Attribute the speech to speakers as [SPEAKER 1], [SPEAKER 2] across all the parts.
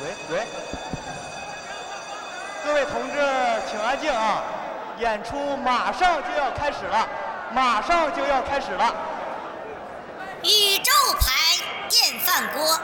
[SPEAKER 1] 喂喂，各位同志，请安静啊！演出马上就要开始了，马上就要开始了。
[SPEAKER 2] 宇宙牌电饭锅，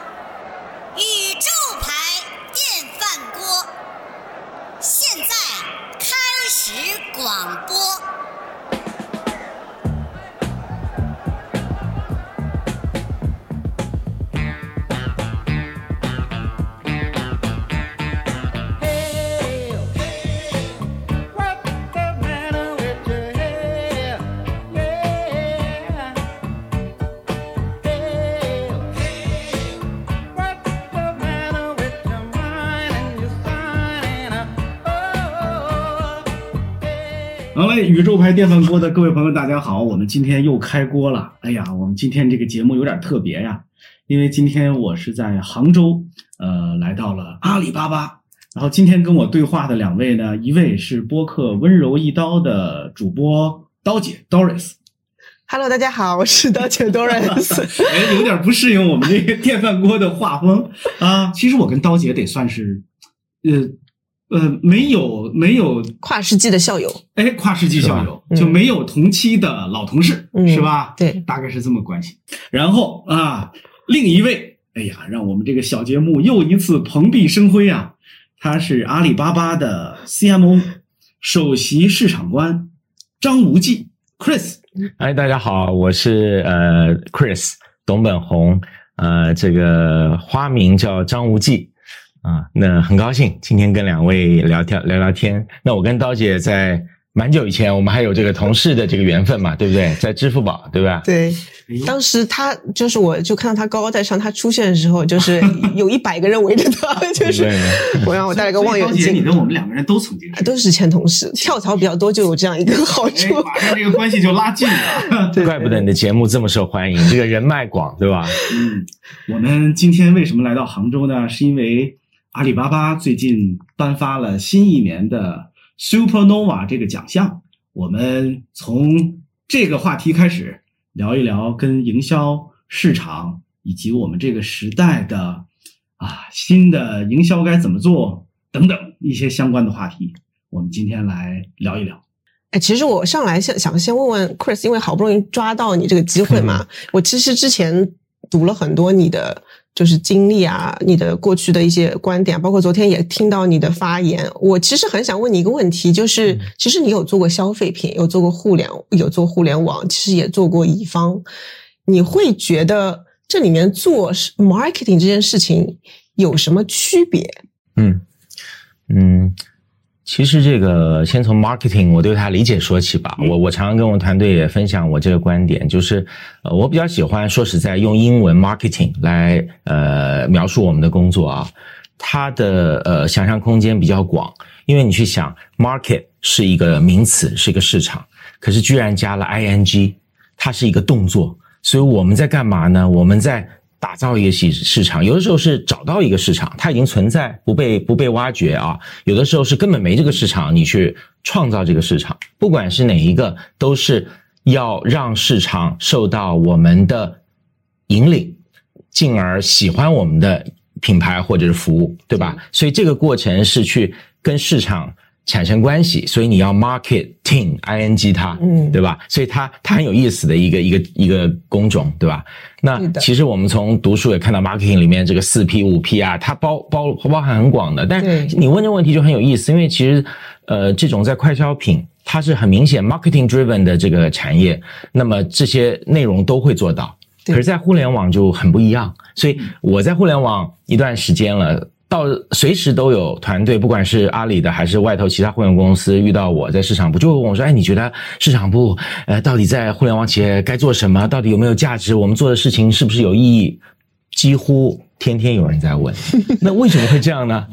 [SPEAKER 2] 宇宙牌电饭锅
[SPEAKER 3] 的各位朋友，大家好，我们今天又开锅了。哎呀，我们今天这个节目有点特别呀，因为今天我是在杭州，呃，来到了阿里巴巴。然后今天跟我对话的两位呢，一位是播客温柔一刀的主播刀姐
[SPEAKER 4] Doris，Hello，大家好，我是刀姐 Doris。
[SPEAKER 3] 哎，有点不适应我们这个电饭锅的画风啊。其实我跟刀姐得算是，呃呃，没有没有
[SPEAKER 4] 跨世纪的校友，
[SPEAKER 3] 哎，跨世纪校友
[SPEAKER 4] 嗯
[SPEAKER 3] 就没有同期的老同事，
[SPEAKER 4] 嗯
[SPEAKER 3] 是吧？
[SPEAKER 4] 对
[SPEAKER 3] 大概是这么关系。然后啊，另一位，哎呀，让我们这个小节目又一次蓬荜生辉啊！他是阿里巴巴的 CMO 首席市场官张无忌 Chris。
[SPEAKER 5] 哎，大家好，我是呃 Chris 董本红，呃，这个花名叫张无忌啊。那很高兴今天跟两位聊天聊聊天。那我跟刀姐在蛮久以前，我们还有这个同事的这个缘分嘛，对不对？在支付宝，对吧？
[SPEAKER 4] 对，当时他就是，我就看到他高高在上，他出现的时候，就是 有一百个人围着他，就是
[SPEAKER 5] 对
[SPEAKER 4] 我让我带了个望远
[SPEAKER 3] 所以刀姐，你，跟我们两个人都曾经是，
[SPEAKER 4] 都是前同事，跳槽比较多就有这样一个好
[SPEAKER 3] 哎
[SPEAKER 4] 处。，
[SPEAKER 3] 马上这个关系就拉近了。
[SPEAKER 4] 对
[SPEAKER 5] 怪不得你的节目这么受欢迎，这个人脉广，对吧？
[SPEAKER 3] 嗯，我们今天为什么来到杭州呢？是因为阿里巴巴最近颁发了新一年的 Supernova 这个奖项。我们从这个话题开始聊一聊跟营销、市场以及我们这个时代的啊新的营销该怎么做等等一些相关的话题。我们今天来聊一聊。
[SPEAKER 4] 哎，其实我上来想想先问问 Chris，因为好不容易抓到你这个机会嘛，我其实之前读了很多你的就是经历啊，你的过去的一些观点，包括昨天也听到你的发言。我其实很想问你一个问题，就是
[SPEAKER 5] 嗯
[SPEAKER 4] 其实你有做过消费品，有做过互联，有做互联网，其实也做过乙方，你会觉得这里面做 marketing 这件事情有什么区别？
[SPEAKER 5] 嗯嗯，其实这个先从 marketing 我对它理解说起吧。我我常常跟我团队也分享我这个观点，就是呃，我比较喜欢说实在用英文 marketing 来呃描述我们的工作啊。它的呃想象空间比较广，因为你去想 market 是一个名词，是一个市场，可是居然加了 ing，它是一个动作，所以我们在干嘛呢？我们在打造一个市市场，有的时候是找到一个市场，它已经存在，不被不被挖掘啊；有的时候是根本没这个市场，你去创造这个市场。不管是哪一个，都是要让市场受到我们的引领，进而喜欢我们的品牌或者是服务，对吧？所以这个过程是去跟市场产生关系，所以你要 marketing ing 它，
[SPEAKER 4] 嗯
[SPEAKER 5] 对吧？所以它它很有意思的一个一个一个工种，对吧？那其实我们从读书也看到 marketing 里面这个四 P 五 P 啊，它包包包含很广的。但
[SPEAKER 4] 是
[SPEAKER 5] 你问这问题就很有意思，因为其实呃这种在快消品。它是很明显 marketing driven 的这个产业，那么这些内容都会做到。可是，在互联网就很不一样。所以我在互联网一段时间了，到随时都有团队，不管是阿里的还是外头其他互联网公司，遇到我在市场部，就会问我说：“哎，你觉得市场部呃到底在互联网企业该做什么？到底有没有价值？我们做的事情是不是有意义？”几乎天天有人在问。那为什么会这样呢？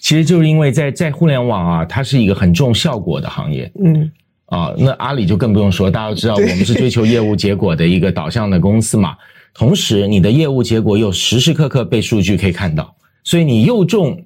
[SPEAKER 5] 其实就是因为在在互联网啊，它是一个很重效果的行业。
[SPEAKER 4] 嗯，
[SPEAKER 5] 啊，那阿里就更不用说，大家都知道我们是追求业务结果的一个导向的公司嘛。同时，你的业务结果又时时刻刻被数据可以看到，所以你又重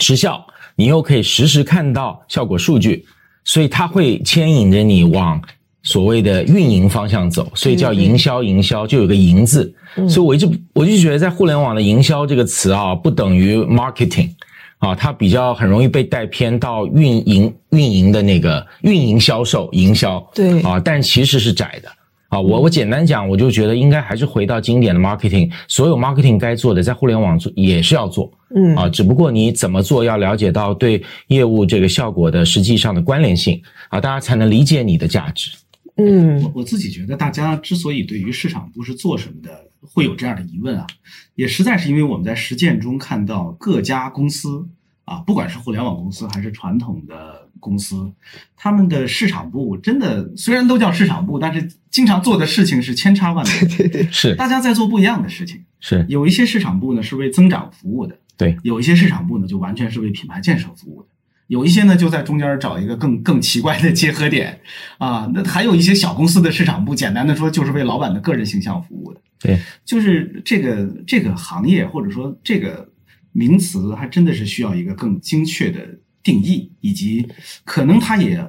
[SPEAKER 5] 时效，你又可以实时看到效果数据，所以它会牵引着你往所谓的运营方向走，所以叫营销，营销就有个“营”字。
[SPEAKER 4] 嗯
[SPEAKER 5] 所以我一直我就觉得，在互联网的营销这个词啊，不等于 marketing 啊，它比较很容易被带偏到运营运营的那个运营销售营销。
[SPEAKER 4] 对
[SPEAKER 5] 啊，但其实是窄的。啊，我我简单讲，我就觉得应该还是回到经典的 marketing，所有 marketing 该做的，在互联网做也是要做
[SPEAKER 4] 嗯
[SPEAKER 5] 啊，只不过你怎么做，要了解到对业务这个效果的实际上的关联性啊，大家才能理解你的价值。
[SPEAKER 4] 嗯
[SPEAKER 3] 我我自己觉得，大家之所以对于市场部是做什么的会有这样的疑问啊，也实在是因为我们在实践中看到各家公司啊，不管是互联网公司还是传统的公司，他们的市场部真的虽然都叫市场部，但是经常做的事情是千差万别，
[SPEAKER 4] 对对，
[SPEAKER 5] 是。
[SPEAKER 3] 大家在做不一样的事情。
[SPEAKER 5] 是，
[SPEAKER 3] 有一些市场部呢是为增长服务的，
[SPEAKER 5] 对，
[SPEAKER 3] 有一些市场部呢就完全是为品牌建设服务的，有一些呢就在中间找一个更更奇怪的结合点。啊。那还有一些小公司的市场部，简单的说就是为老板的个人形象服务的。
[SPEAKER 5] 对，
[SPEAKER 3] 就是这个这个行业或者说这个名词，还真的是需要一个更精确的定义，以及可能它也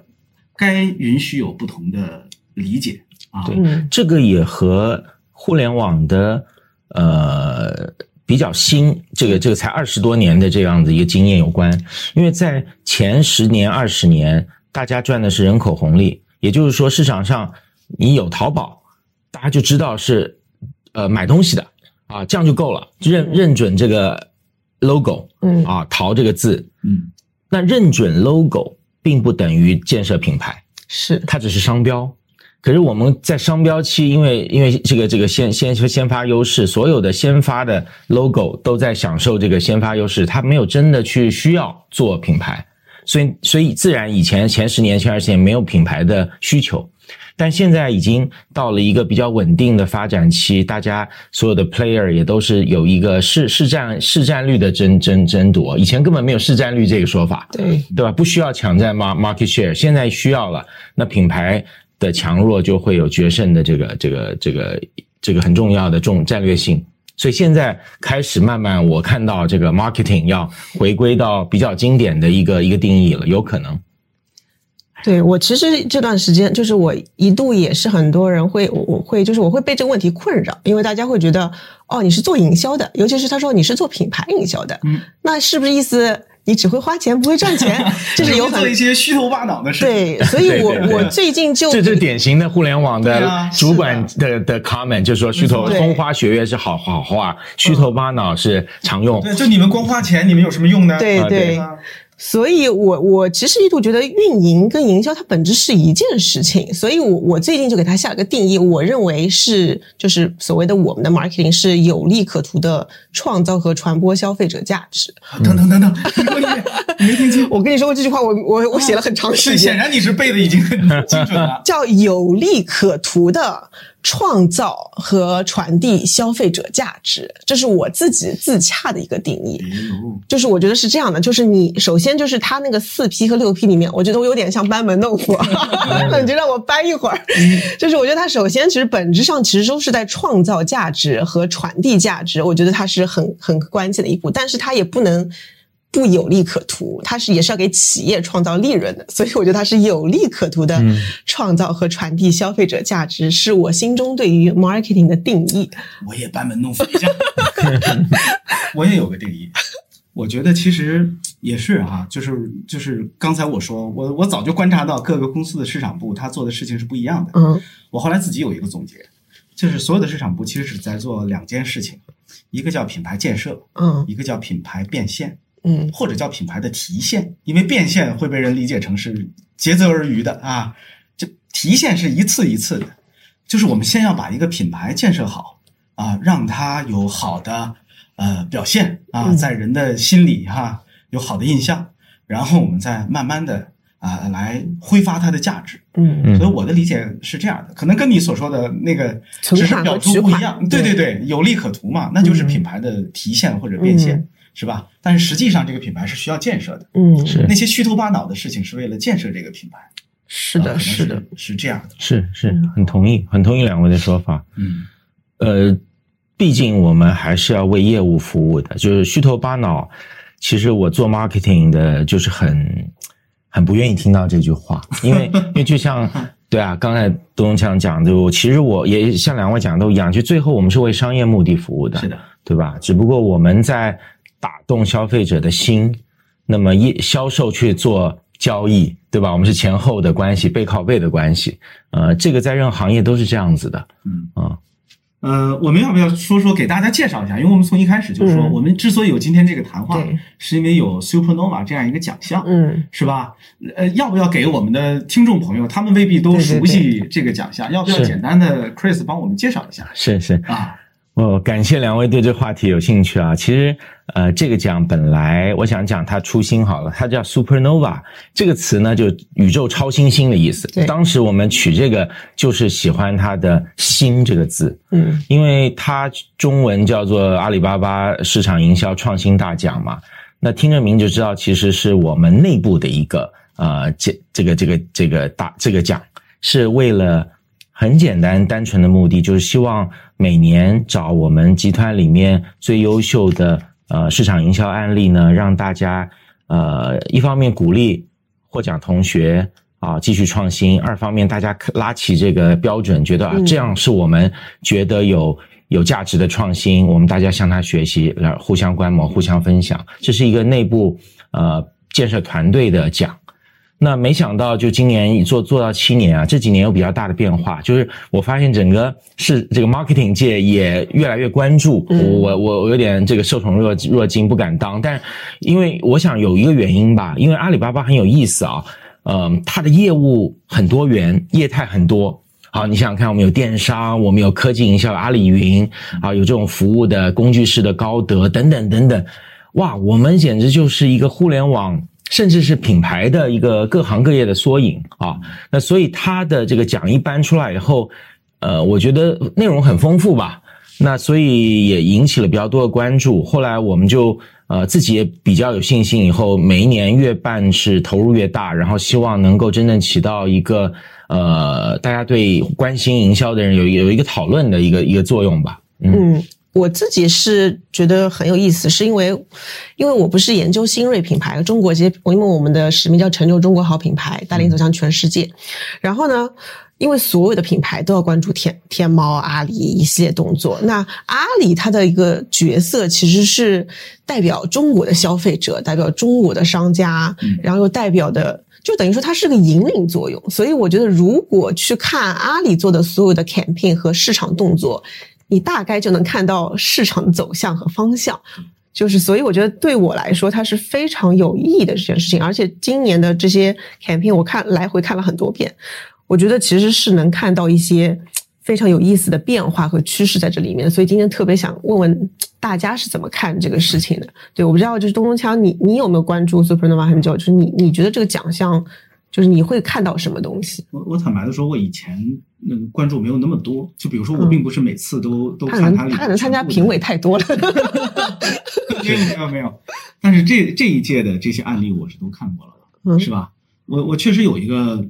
[SPEAKER 3] 该允许有不同的理解啊。
[SPEAKER 5] 对
[SPEAKER 4] 嗯
[SPEAKER 5] 这个也和互联网的呃比较新，这个这个才二十多年的这样子一个经验有关。因为在前十年、二十年，大家赚的是人口红利，也就是说，市场上你有淘宝，大家就知道是呃买东西的啊，这样就够了，认认准这个 logo
[SPEAKER 4] 嗯
[SPEAKER 5] 啊，淘这个字。
[SPEAKER 3] 嗯，
[SPEAKER 5] 那认准 logo 并不等于建设品牌。
[SPEAKER 4] 是
[SPEAKER 5] 它只是商标。可是我们在商标期，因为因为这个这个先先先发优势，所有的先发的 logo 都在享受这个先发优势，它没有真的去需要做品牌，所以所以自然以前前十年前二十年没有品牌的需求，但现在已经到了一个比较稳定的发展期，大家所有的 player 也都是有一个市市占市占率的争争争夺，以前根本没有市占率这个说法，
[SPEAKER 4] 对，
[SPEAKER 5] 对吧？不需要抢占 mar market share，现在需要了，那品牌的强弱就会有决胜的这个这个这个这个很重要的重战略性。所以现在开始慢慢，我看到这个 marketing 要回归到比较经典的一个一个定义了，有可能。
[SPEAKER 4] 对我其实这段时间，就是我一度也是很多人会，我我会就是我会被这个问题困扰，因为大家会觉得哦，你是做营销的，尤其是他说你是做品牌营销的，
[SPEAKER 3] 嗯，
[SPEAKER 4] 那是不是意思你只会花钱不会赚钱？就是有很
[SPEAKER 3] 做一些虚头巴脑的事情。
[SPEAKER 4] 对，所以我
[SPEAKER 5] 对对对
[SPEAKER 4] 我最近就
[SPEAKER 5] 这就是典型的互联网的主管的的 comment，就是说虚头风花雪月是好好话，虚头巴脑是常用。
[SPEAKER 3] 对，就你们光花钱，你们有什么用呢？
[SPEAKER 5] 啊对
[SPEAKER 4] 对对。
[SPEAKER 3] 啊
[SPEAKER 4] 所以我我其实一度觉得运营跟营销它本质是一件事情，所以我我最近就给它下了个定义，我认为是就是所谓的我们的 marketing 是有利可图的创造和传播消费者价值。
[SPEAKER 3] 等等等等，没听清？
[SPEAKER 4] 我跟你说过这句话，我我我写了很长时
[SPEAKER 3] 间，显，然你是背的已经很精准了。
[SPEAKER 4] 叫有利可图的创造和传递消费者价值，这是我自己自洽的一个定义。就是我觉得是这样的，就是你首先就是它那个四 P 和六 P 里面，我觉得我有点像班门弄斧，那 你就让我搬一会儿。就是我觉得它首先其实本质上其实都是在创造价值和传递价值，我觉得它是很很关键的一步，但是它也不能。不有利可图，它是也是要给企业创造利润的，所以我觉得它是有利可图的
[SPEAKER 5] 嗯
[SPEAKER 4] 创造和传递消费者价值，是我心中对于 marketing 的定义。
[SPEAKER 3] 我也班门弄斧一下，我也有个定义。我觉得其实也是啊，就是就是刚才我说，我我早就观察到各个公司的市场部他做的事情是不一样的。
[SPEAKER 4] 嗯
[SPEAKER 3] 我后来自己有一个总结，就是所有的市场部其实只在做两件事情，一个叫品牌建设，
[SPEAKER 4] 嗯
[SPEAKER 3] 一个叫品牌变现，
[SPEAKER 4] 嗯
[SPEAKER 3] 或者叫品牌的提现，因为变现会被人理解成是竭泽而渔的啊，这提现是一次一次的，就是我们先要把一个品牌建设好啊，让它有好的呃表现啊，
[SPEAKER 4] 嗯
[SPEAKER 3] 在人的心里哈、有好的印象，然后我们再慢慢的啊来挥发它的价值。
[SPEAKER 4] 嗯
[SPEAKER 5] 嗯
[SPEAKER 3] 所以我的理解是这样的，可能跟你所说的那个只是表
[SPEAKER 4] 和取款
[SPEAKER 3] 图不一样。对对
[SPEAKER 4] 对
[SPEAKER 3] 对，有利可图嘛，那就是
[SPEAKER 4] 嗯
[SPEAKER 3] 品牌的提现或者变现，
[SPEAKER 4] 嗯
[SPEAKER 3] 是吧？但是实际上这个品牌是需要建设的，
[SPEAKER 4] 嗯，
[SPEAKER 5] 是
[SPEAKER 3] 那些虚头巴脑的事情是为了建设这个品牌。
[SPEAKER 4] 是的，是的，，
[SPEAKER 3] 是这样的。
[SPEAKER 5] 是是，很同意，很同意两位的说法。
[SPEAKER 3] 嗯
[SPEAKER 5] 呃，毕竟我们还是要为业务服务的，就是虚头巴脑。其实我做 marketing 的，就是很很不愿意听到这句话，因为 因为就像 对啊，刚才东强讲，的，我其实我也像两位讲的都一样，就最后我们是为商业目的服务的，
[SPEAKER 3] 是的，
[SPEAKER 5] 对吧？只不过我们在打动消费者的心，那么一销售去做交易，对吧？我们是前后的关系，背靠背的关系，呃，这个在任何行业都是这样子的，
[SPEAKER 3] 嗯。
[SPEAKER 5] 啊、
[SPEAKER 3] 呃，我们要不要说说给大家介绍一下？因为我们从一开始就说，
[SPEAKER 4] 嗯。
[SPEAKER 3] 我们之所以有今天这个谈话，是因为有 Supernova 这样一个奖项，
[SPEAKER 4] 嗯，
[SPEAKER 3] 是吧？呃，要不要给我们的听众朋友，他们未必都熟悉这个奖项，要不要简单的 Chris 帮我们介绍一下？
[SPEAKER 5] 是是，
[SPEAKER 3] 啊？
[SPEAKER 5] 我感谢两位对这话题有兴趣啊。其实，呃，这个奖本来我想讲它初心好了，它叫 supernova 这个词呢，就宇宙超新星的意思
[SPEAKER 4] 对。
[SPEAKER 5] 当时我们取这个就是喜欢它的“星”这个字，
[SPEAKER 4] 嗯，
[SPEAKER 5] 因为它中文叫做阿里巴巴市场营销创新大奖嘛。那听着名就知道，其实是我们内部的一个呃这这个这个这个大这个奖，是为了很简单单纯的目的，就是希望每年找我们集团里面最优秀的呃市场营销案例呢，让大家呃一方面鼓励获奖同学。啊，继续创新。二方面，大家拉起这个标准，觉得啊，
[SPEAKER 4] 嗯
[SPEAKER 5] 这样是我们觉得有有价值的创新，我们大家向他学习，来互相观摩、互相分享，这是一个内部呃建设团队的奖。那没想到，就今年做做到七年啊，这几年有比较大的变化，就是我发现整个是这个 marketing 界也越来越关注
[SPEAKER 4] 嗯
[SPEAKER 5] 我，我我有点这个受宠若若惊，不敢当。但因为我想有一个原因吧，因为阿里巴巴很有意思啊，嗯，它的业务很多元，业态很多。好，你想想看，我们有电商，我们有科技营销，阿里云啊，有这种服务的工具式的高德等等等等，哇，我们简直就是一个互联网，甚至是品牌的一个各行各业的缩影啊。那所以他的这个奖一颁出来以后，呃，我觉得内容很丰富吧。那所以也引起了比较多的关注。后来我们就呃自己也比较有信心，以后每一年越办是投入越大，然后希望能够真正起到一个呃大家对关心营销的人有有一个讨论的一个一个作用吧。嗯，
[SPEAKER 4] 我自己是觉得很有意思，是因为因为我不是研究新锐品牌，中国这些，因为我们的使命叫成就中国好品牌，带领走向全世界。然后呢，因为所有的品牌都要关注天天猫、阿里一系列动作，那阿里它的一个角色其实是代表中国的消费者，代表中国的商家，然后又代表的。就等于说它是个引领作用，所以我觉得如果去看阿里做的所有的 campaign 和市场动作，你大概就能看到市场的走向和方向。就是，所以我觉得对我来说，它是非常有意义的这件事情。而且今年的这些 campaign，我看来回看了很多遍，我觉得其实是能看到一些非常有意思的变化和趋势在这里面。所以今天特别想问问大家是怎么看这个事情的？对，我不知道，就是东东锵，你你有没有关注 Supernova 很久？就是你你觉得这个奖项，就是你会看到什么东西？
[SPEAKER 3] 我我坦白的说，我以前那个关注没有那么多。就比如说，我
[SPEAKER 4] 嗯
[SPEAKER 3] 并不是每次都都看它里
[SPEAKER 4] 能他能参加评委太多了。
[SPEAKER 3] 没有没有没有，但是这这一届的这些案例我是都看过了是吧？我我确实有一个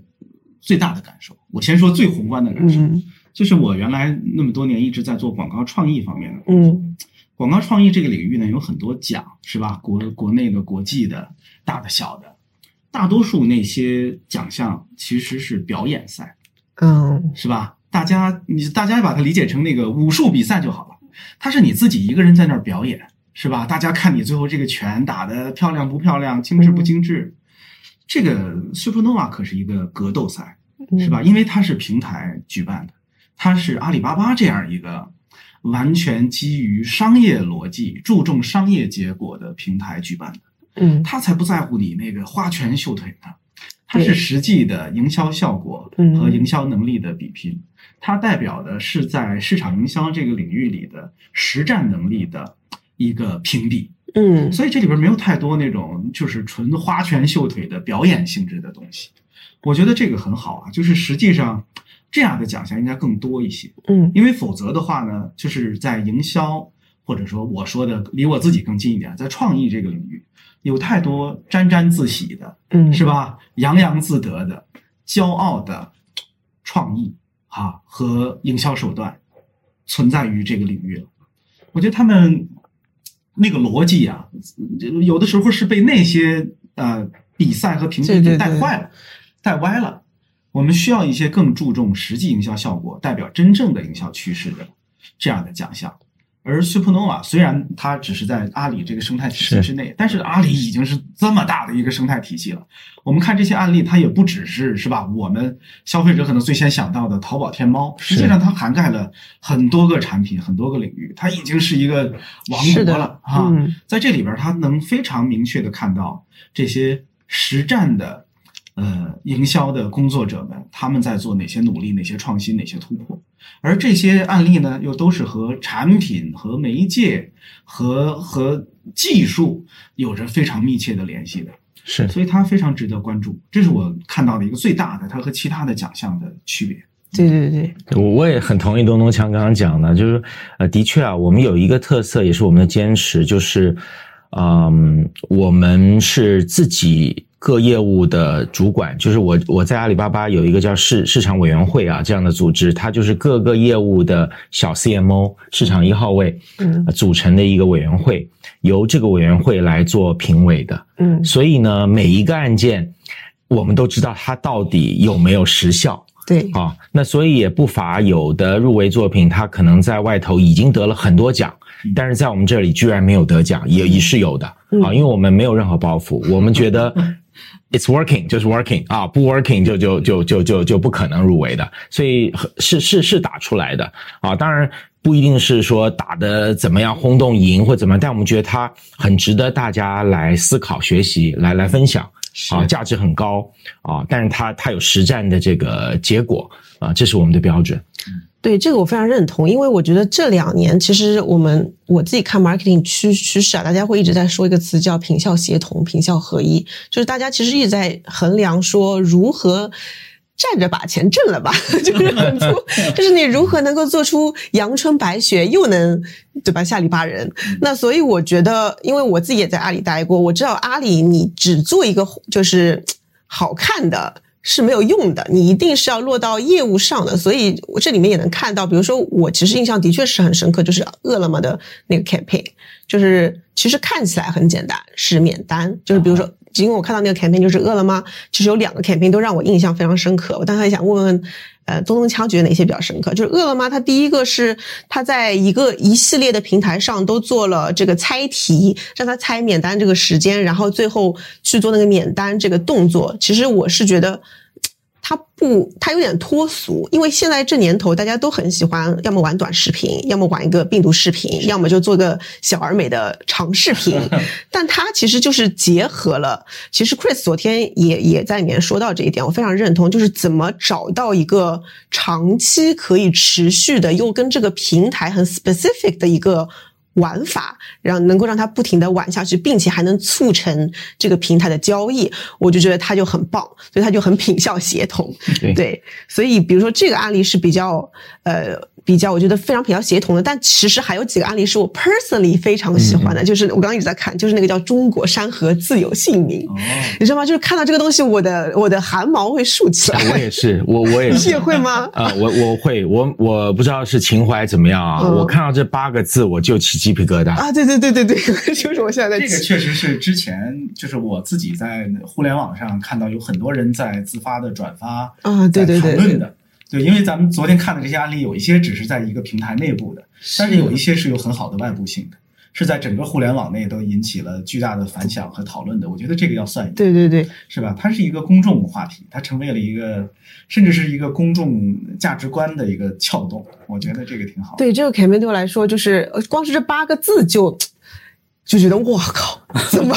[SPEAKER 3] 最大的感受，我先说最宏观的感受，
[SPEAKER 4] 嗯
[SPEAKER 3] 就是我原来那么多年一直在做广告创意方面的，
[SPEAKER 4] 嗯
[SPEAKER 3] 广告创意这个领域呢有很多奖，是吧？国国内的、国际的，大的、小的，大多数那些奖项其实是表演赛，
[SPEAKER 4] 嗯
[SPEAKER 3] 是吧？大家你大家把它理解成那个武术比赛就好了，它是你自己一个人在那儿表演，是吧？大家看你最后这个拳打得漂亮不漂亮，精致不精致。这个 Supernova 可是一个格斗赛，
[SPEAKER 4] 嗯，
[SPEAKER 3] 是吧？因为它是平台举办的，它是阿里巴巴这样一个完全基于商业逻辑、注重商业结果的平台举办的，
[SPEAKER 4] 嗯。
[SPEAKER 3] 他才不在乎你那个花拳绣腿呢，它是实际的营销效果
[SPEAKER 4] 嗯。
[SPEAKER 3] 和营销能力的比拼，它代表的是在市场营销这个领域里的实战能力的一个评比。
[SPEAKER 4] 嗯。
[SPEAKER 3] 所以这里边没有太多那种就是纯花拳绣腿的表演性质的东西。我觉得这个很好啊，就是实际上这样的奖项应该更多一些，
[SPEAKER 4] 嗯。
[SPEAKER 3] 因为否则的话呢，就是在营销或者说我说的离我自己更近一点，在创意这个领域，有太多沾沾自喜的，
[SPEAKER 4] 嗯，
[SPEAKER 3] 是吧？洋洋自得的、骄傲的创意啊和营销手段存在于这个领域了。我觉得他们那个逻辑啊，有的时候是被那些呃比赛和评比给
[SPEAKER 4] 对对对
[SPEAKER 3] 带坏了、带歪了。我们需要一些更注重实际营销效果、代表真正的营销趋势的这样的奖项。而 Supernova 虽然它只是在阿里这个生态体系之内，但是阿里已经是这么大的一个生态体系了。我们看这些案例，它也不只是是吧？我们消费者可能最先想到的淘宝、天猫，实际上它涵盖了很多个产品、很多个领域，它已经是一个王国了啊！在这里边，它能非常明确的看到这些实战的。呃，营销的工作者们他们在做哪些努力、哪些创新、哪些突破？而这些案例呢，又都是和产品、和媒介、和和技术有着非常密切的联系的。
[SPEAKER 5] 是，
[SPEAKER 3] 所以它非常值得关注。这是我看到的一个最大的它和其他的奖项的区别。
[SPEAKER 4] 对对对，
[SPEAKER 5] 我我也很同意东东强刚刚讲的，就是呃，的确啊，我们有一个特色，也是我们的坚持，就是嗯，我们是自己。各业务的主管，就是我，我在阿里巴巴有一个叫市市场委员会啊这样的组织，它就是各个业务的小 CMO 市场一号位，嗯，组成的一个委员会，由这个委员会来做评委的，嗯，所以呢，每一个案件，我们都知道它到底有没有时效，
[SPEAKER 4] 对，
[SPEAKER 5] 啊，那所以也不乏有的入围作品，它可能在外头已经得了很多奖。但是在我们这里居然没有得奖，也也是有的。啊，因为我们没有任何包袱，我们觉得 it's working 就是 working 啊，不 working 就就就就就就不可能入围的，所以是是是打出来的啊，当然不一定是说打的怎么样轰动赢或怎么，但我们觉得它很值得大家来思考、学习、来来分享啊，价值很高啊，但是它它有实战的这个结果啊，这是我们的标准。
[SPEAKER 4] 对这个我非常认同，因为我觉得这两年其实我们我自己看 marketing 趋趋势啊，大家会一直在说一个词叫品效协同、品效合一，就是大家其实一直在衡量说如何站着把钱挣了吧，就是很粗，就是你如何能够做出阳春白雪又能对吧下里巴人。那所以我觉得，因为我自己也在阿里待过，我知道阿里你只做一个就是好看的。是没有用的，你一定是要落到业务上的。所以我这里面也能看到，比如说我其实印象的确是很深刻，就是饿了么的那个 campaign，就是其实看起来很简单，是免单，就是比如说，因为我看到那个 campaign 就是饿了么，其实有两个 campaign 都让我印象非常深刻。我当时也想问问。呃，东东枪觉得哪些比较深刻？就是饿了么，它第一个是它在一个一系列的平台上都做了这个猜题，让他猜免单这个时间，然后最后去做那个免单这个动作。其实我是觉得。它不，它有点脱俗，因为现在这年头大家都很喜欢，要么玩短视频，要么玩一个病毒视频，要么就做个小而美的长视频。但它其实就是结合了，其实 Chris 昨天也也在里面说到这一点，我非常认同，就是怎么找到一个长期可以持续的，又跟这个平台很 specific 的一个。玩法让能够让它不停的玩下去，并且还能促成这个平台的交易，我就觉得它就很棒，所以它就很品效协同。对，所以比如说这个案例是比较呃。比较我觉得非常比较协同的，但其实还有几个案例是我 personally 非常喜欢的，就是我刚刚一直在看，就是那个叫中国山河自有姓名，你知道吗？就是看到这个东西，我的我的汗毛会竖起来。
[SPEAKER 5] 我也是，我我也
[SPEAKER 4] 是。你也会吗？
[SPEAKER 5] 啊，我我会，我我不知道是情怀怎么样啊，我看到这八个字我就起鸡皮疙瘩
[SPEAKER 4] 啊！对对对对对，就是我现在在
[SPEAKER 3] 这个确实是之前就是我自己在互联网上看到有很多人在自发的转发
[SPEAKER 4] 啊，对对对，
[SPEAKER 3] 讨论的。对，因为咱们昨天看的这些案例，有一些只是在一个平台内部的，但是有一些是有很好的外部性的，是在整个互联网内都引起了巨大的反响和讨论的。我觉得这个要算一个，
[SPEAKER 4] 对对对，
[SPEAKER 3] 是吧？它是一个公众话题，它成为了一个，甚至是一个公众价值观的一个撬动。我觉得这个挺好。
[SPEAKER 4] 对，这个肯定对我来说，就是光是这八个字就。就觉得我靠，怎么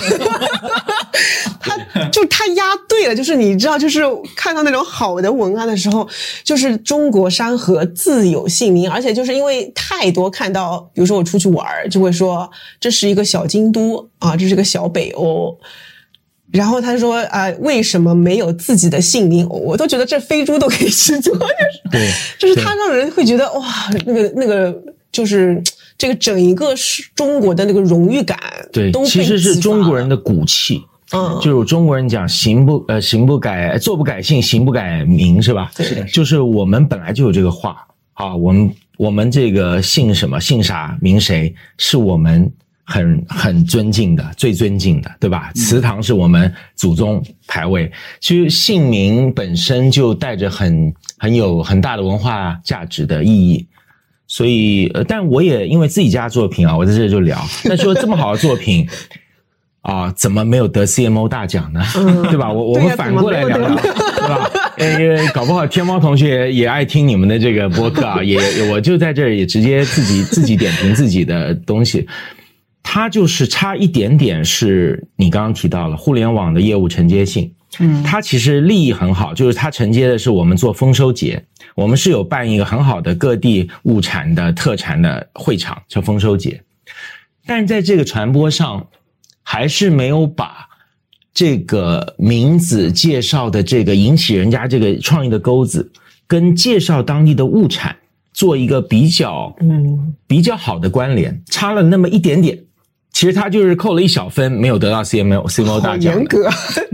[SPEAKER 4] 他就他押对了？就是你知道，就是看到那种好的文案的时候，就是中国山河自有姓名，而且就是因为太多看到，比如说我出去玩就会说这是一个小京都啊，这是个小北欧，然后他说啊，为什么没有自己的姓名？我都觉得这飞猪都可以去做，就是 就是他让人会觉得哇，那个那个就是。这个整一个是中国的那个荣誉感，
[SPEAKER 5] 对，其实是中国人的骨气，嗯，就是中国人讲行不呃行不改坐不改姓行不改名是吧？
[SPEAKER 3] 是的，
[SPEAKER 5] 就是我们本来就有这个话啊，我们我们这个姓什么姓啥名谁是我们很很尊敬的，最尊敬的，对吧？祠堂是我们祖宗牌位，其实姓名本身就带着很很有很大的文化价值的意义。所以，呃，但我也因为自己家作品啊，我在这就聊。那说这么好的作品啊，怎么没有得 CMO 大奖呢？对吧？我我们反过来聊聊，对吧？呃，搞不好天猫同学也爱听你们的这个播客啊，也我就在这儿也直接自己自己点评自己的东西。它就是差一点点，是你刚刚提到了互联网的业务承接性。嗯，它其实利益很好，就是它承接的是我们做丰收节。我们是有办一个很好的各地物产的特产的会场，叫丰收节，但是在这个传播上，还是没有把这个名字介绍的这个引起人家这个创意的钩子，跟介绍当地的物产做一个比较，嗯，比较好的关联，差了那么一点点。其实他就是扣了一小分，没有得到 CMO CMO 大奖。
[SPEAKER 4] 严格，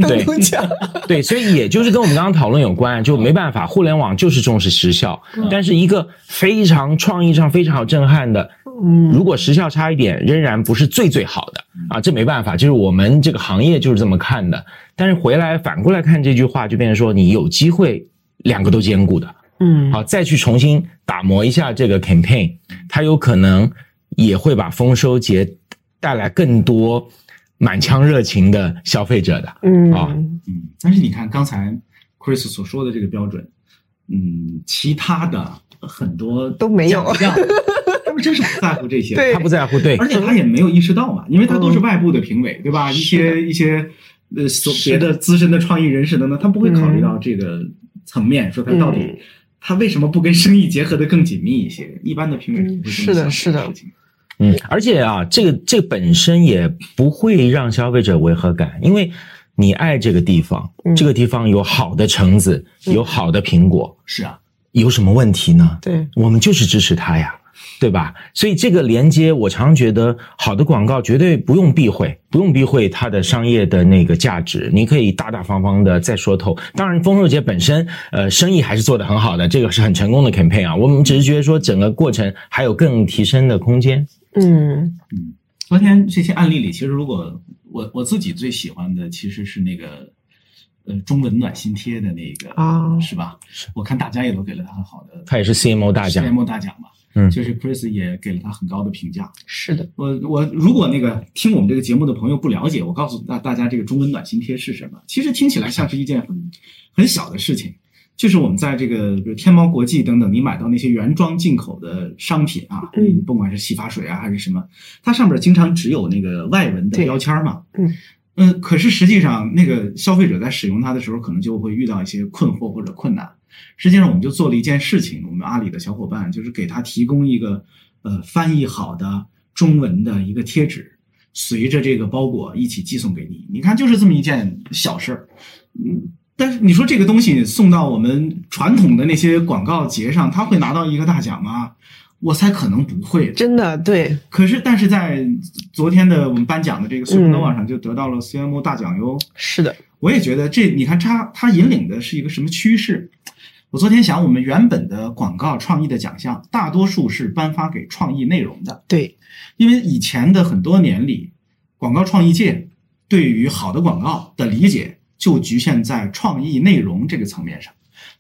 [SPEAKER 5] 对。对，所以也就是跟我们刚刚讨论有关，就没办法，互联网就是重视时效，但是一个非常创意上非常有震撼的，嗯，如果时效差一点，仍然不是最最好的。啊，这没办法，就是我们这个行业就是这么看的。但是回来反过来看这句话，就变成说你有机会两个都兼顾的，嗯，好，再去重新打磨一下这个 campaign，它有可能也会把丰收节。带来更多满腔热情的消费者的，嗯。啊，
[SPEAKER 3] 嗯，但是你看刚才 Chris 所说的这个标准，嗯，其他的很多
[SPEAKER 4] 都没有，
[SPEAKER 3] 他们真是不在乎这些，
[SPEAKER 5] 他不在乎，对，
[SPEAKER 3] 而且他也没有意识到嘛，因为他都是外部的评委，对吧？一些一些呃，所别的资深的创意人士等等，他不会考虑到这个层面，说他到底他为什么不跟生意结合的更紧密一些？一般的评委不会
[SPEAKER 4] 是的，是的。
[SPEAKER 5] 嗯，而且啊，这个这本身也不会让消费者违和感，因为你爱这个地方，这个地方有好的橙子，有好的苹果，
[SPEAKER 3] 是啊，
[SPEAKER 5] 有什么问题呢？
[SPEAKER 4] 对，
[SPEAKER 5] 我们就是支持它呀。对吧？所以这个连接，我常觉得好的广告绝对不用避讳，不用避讳它的商业的那个价值。你可以大大方方的再说透。当然，丰收节本身，呃，生意还是做得很好的，这个是很成功的 campaign 啊。我们只是觉得说，整个过程还有更提升的空间。
[SPEAKER 4] 嗯
[SPEAKER 3] 嗯。昨天这些案例里，其实如果我我自己最喜欢的，其实是那个呃中文暖心贴的那个啊，是吧？我看大家也都给了他很好的，
[SPEAKER 5] 他也是 CMO 大奖
[SPEAKER 3] ，CMO 大奖嘛。嗯，就是 Chris 也给了他很高的评价。
[SPEAKER 4] 是的，
[SPEAKER 3] 我我如果那个听我们这个节目的朋友不了解，我告诉大大家这个中文暖心贴是什么。其实听起来像是一件很很小的事情，就是我们在这个比如天猫国际等等，你买到那些原装进口的商品啊，嗯，不管是洗发水啊还是什么，它上面经常只有那个外文的标签嘛，嗯嗯，可是实际上那个消费者在使用它的时候，可能就会遇到一些困惑或者困难。实际上，我们就做了一件事情。我们阿里的小伙伴就是给他提供一个呃翻译好的中文的一个贴纸，随着这个包裹一起寄送给你。你看，就是这么一件小事儿。嗯，但是你说这个东西送到我们传统的那些广告节上，他会拿到一个大奖吗？我猜可能不会。
[SPEAKER 4] 真的对。
[SPEAKER 3] 可是，但是在昨天的我们颁奖的这个 Supernova 上，就得到了 CMO 大奖哟。
[SPEAKER 4] 是的，
[SPEAKER 3] 我也觉得这，你看它它引领的是一个什么趋势？我昨天想，我们原本的广告创意的奖项，大多数是颁发给创意内容的。
[SPEAKER 4] 对，
[SPEAKER 3] 因为以前的很多年里，广告创意界对于好的广告的理解就局限在创意内容这个层面上。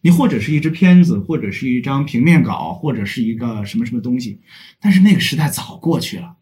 [SPEAKER 3] 你或者是一支片子，或者是一张平面稿，或者是一个什么什么东西，但是那个时代早过去了，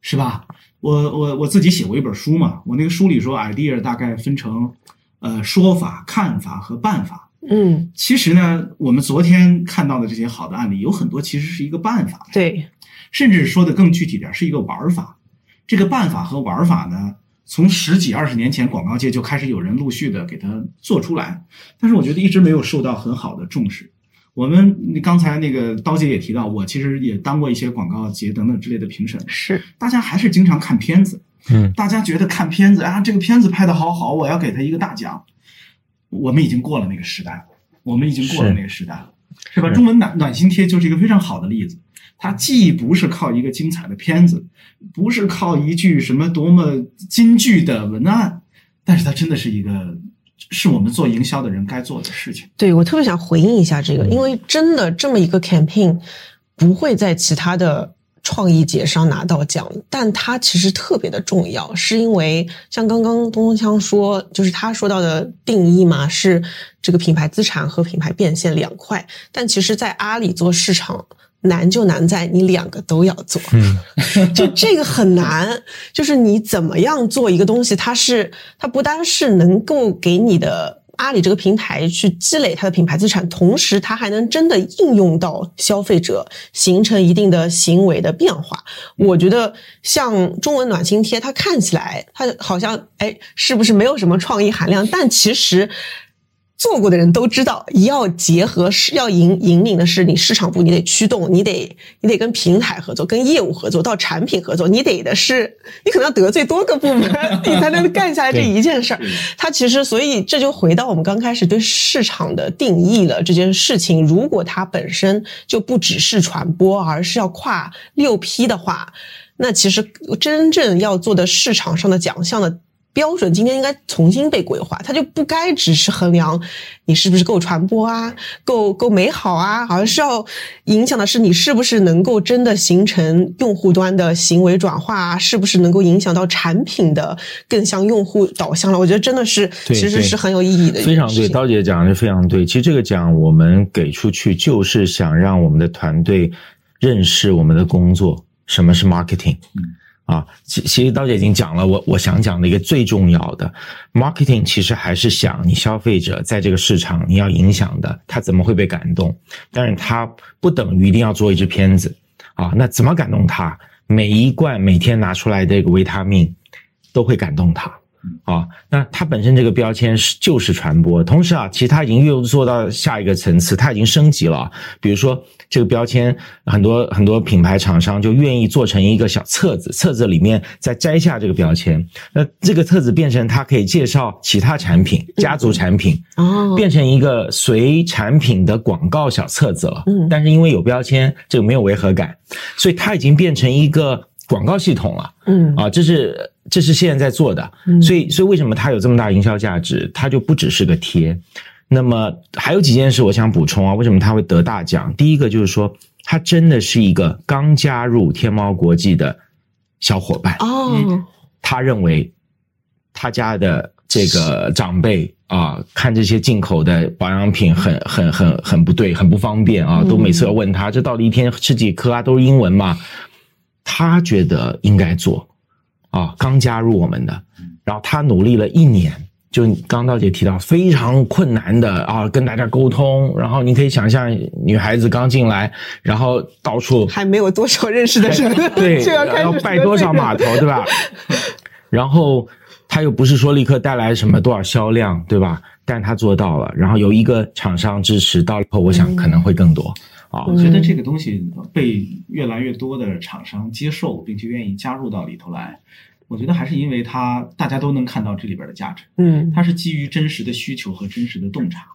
[SPEAKER 3] 是吧？我我我自己写过一本书嘛，我那个书里说，idea 大概分成呃说法、看法和办法。
[SPEAKER 4] 嗯，
[SPEAKER 3] 其实呢，我们昨天看到的这些好的案例，有很多其实是一个办法，
[SPEAKER 4] 对，
[SPEAKER 3] 甚至说的更具体点，是一个玩法。这个办法和玩法呢，从十几二十年前广告界就开始有人陆续的给它做出来，但是我觉得一直没有受到很好的重视。我们刚才那个刀姐也提到，我其实也当过一些广告节等等之类的评审，
[SPEAKER 4] 是，
[SPEAKER 3] 大家还是经常看片子，嗯，大家觉得看片子啊，这个片子拍的好好，我要给他一个大奖。我们已经过了那个时代了，我们已经过了那个时代了，是吧？中文暖暖心贴就是一个非常好的例子。它既不是靠一个精彩的片子，不是靠一句什么多么金句的文案，但是它真的是一个是我们做营销的人该做的事情。
[SPEAKER 4] 对我特别想回应一下这个，因为真的这么一个 campaign 不会在其他的。创意节上拿到奖，但它其实特别的重要，是因为像刚刚东东锵说，就是他说到的定义嘛，是这个品牌资产和品牌变现两块，但其实，在阿里做市场。难就难在你两个都要做，就这个很难。就是你怎么样做一个东西，它是它不单是能够给你的阿里这个平台去积累它的品牌资产，同时它还能真的应用到消费者，形成一定的行为的变化。我觉得像中文暖心贴，它看起来它好像哎，是不是没有什么创意含量？但其实。做过的人都知道，要结合是要引引领的是你市场部，你得驱动，你得你得跟平台合作，跟业务合作，到产品合作，你得的是你可能要得罪多个部门，你才能干下来这一件事儿。它其实，所以这就回到我们刚开始对市场的定义了。这件事情，如果它本身就不只是传播，而是要跨六 P 的话，那其实真正要做的市场上的奖项的。标准今天应该重新被规划，它就不该只是衡量你是不是够传播啊，够够美好啊，而是要影响的是你是不是能够真的形成用户端的行为转化啊，是不是能够影响到产品的更向用户导向了？我觉得真的是其实是很有意义的。
[SPEAKER 5] 非常对，刀姐讲的非常对。其实这个奖我们给出去就是想让我们的团队认识我们的工作，什么是 marketing。啊，其其实刀姐已经讲了，我我想讲的一个最重要的 marketing，其实还是想你消费者在这个市场你要影响的，他怎么会被感动？但是他不等于一定要做一支片子啊，那怎么感动他？每一罐每天拿出来这个维他命都会感动他。啊，那它本身这个标签是就是传播，同时啊，其实它已经又做到下一个层次，它已经升级了。比如说这个标签，很多很多品牌厂商就愿意做成一个小册子，册子里面再摘下这个标签，那这个册子变成它可以介绍其他产品、家族产品，哦，变成一个随产品的广告小册子了。嗯，但是因为有标签，这个没有违和感，所以它已经变成一个。广告系统了，嗯啊，这是这是现在在做的，所以所以为什么它有这么大营销价值？它就不只是个贴。那么还有几件事我想补充啊，为什么它会得大奖？第一个就是说，它真的是一个刚加入天猫国际的小伙伴哦，他认为他家的这个长辈啊，看这些进口的保养品很很很很不对，很不方便啊，都每次要问他这到底一天吃几颗啊，都是英文嘛。他觉得应该做，啊，刚加入我们的，然后他努力了一年，就刚道姐提到非常困难的啊，跟大家沟通，然后你可以想象女孩子刚进来，然后到处
[SPEAKER 4] 还没有多少认识的人，
[SPEAKER 5] 对，就要拜多少码头，对吧？然后他又不是说立刻带来什么多少销量，对吧？但他做到了，然后有一个厂商支持，到以后我想可能会更多。
[SPEAKER 3] 我觉得这个东西被越来越多的厂商接受，并且愿意加入到里头来，我觉得还是因为它大家都能看到这里边的价值。嗯，它是基于真实的需求和真实的洞察。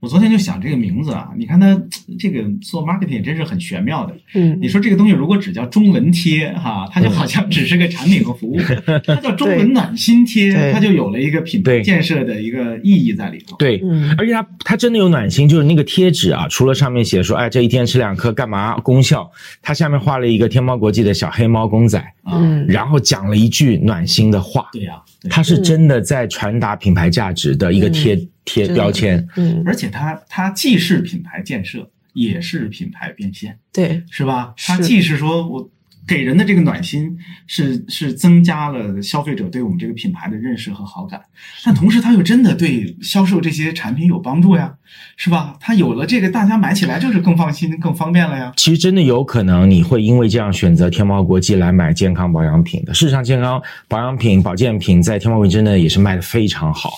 [SPEAKER 3] 我昨天就想这个名字啊，你看它这个做 marketing 真是很玄妙的。嗯，你说这个东西如果只叫中文贴哈，它就好像只是个产品和服务；它叫中文暖心贴，它就有了一个品牌建设的一个意义在里头。
[SPEAKER 5] 对，而且它它真的有暖心，就是那个贴纸啊，除了上面写说哎这一天吃两颗干嘛功效，它下面画了一个天猫国际的小黑猫公仔嗯，然后讲了一句暖心的话。
[SPEAKER 3] 对呀，
[SPEAKER 5] 它是真的在传达品牌价值的一个贴。贴标签，
[SPEAKER 3] 嗯，而且它它既是品牌建设，也是品牌变现，
[SPEAKER 4] 对，
[SPEAKER 3] 是吧？它既是说我给人的这个暖心，是是增加了消费者对我们这个品牌的认识和好感，但同时它又真的对销售这些产品有帮助呀，是吧？它有了这个，大家买起来就是更放心、更方便了呀。
[SPEAKER 5] 其实真的有可能你会因为这样选择天猫国际来买健康保养品的。事实上，健康保养品、保健品在天猫国际真的也是卖的非常好。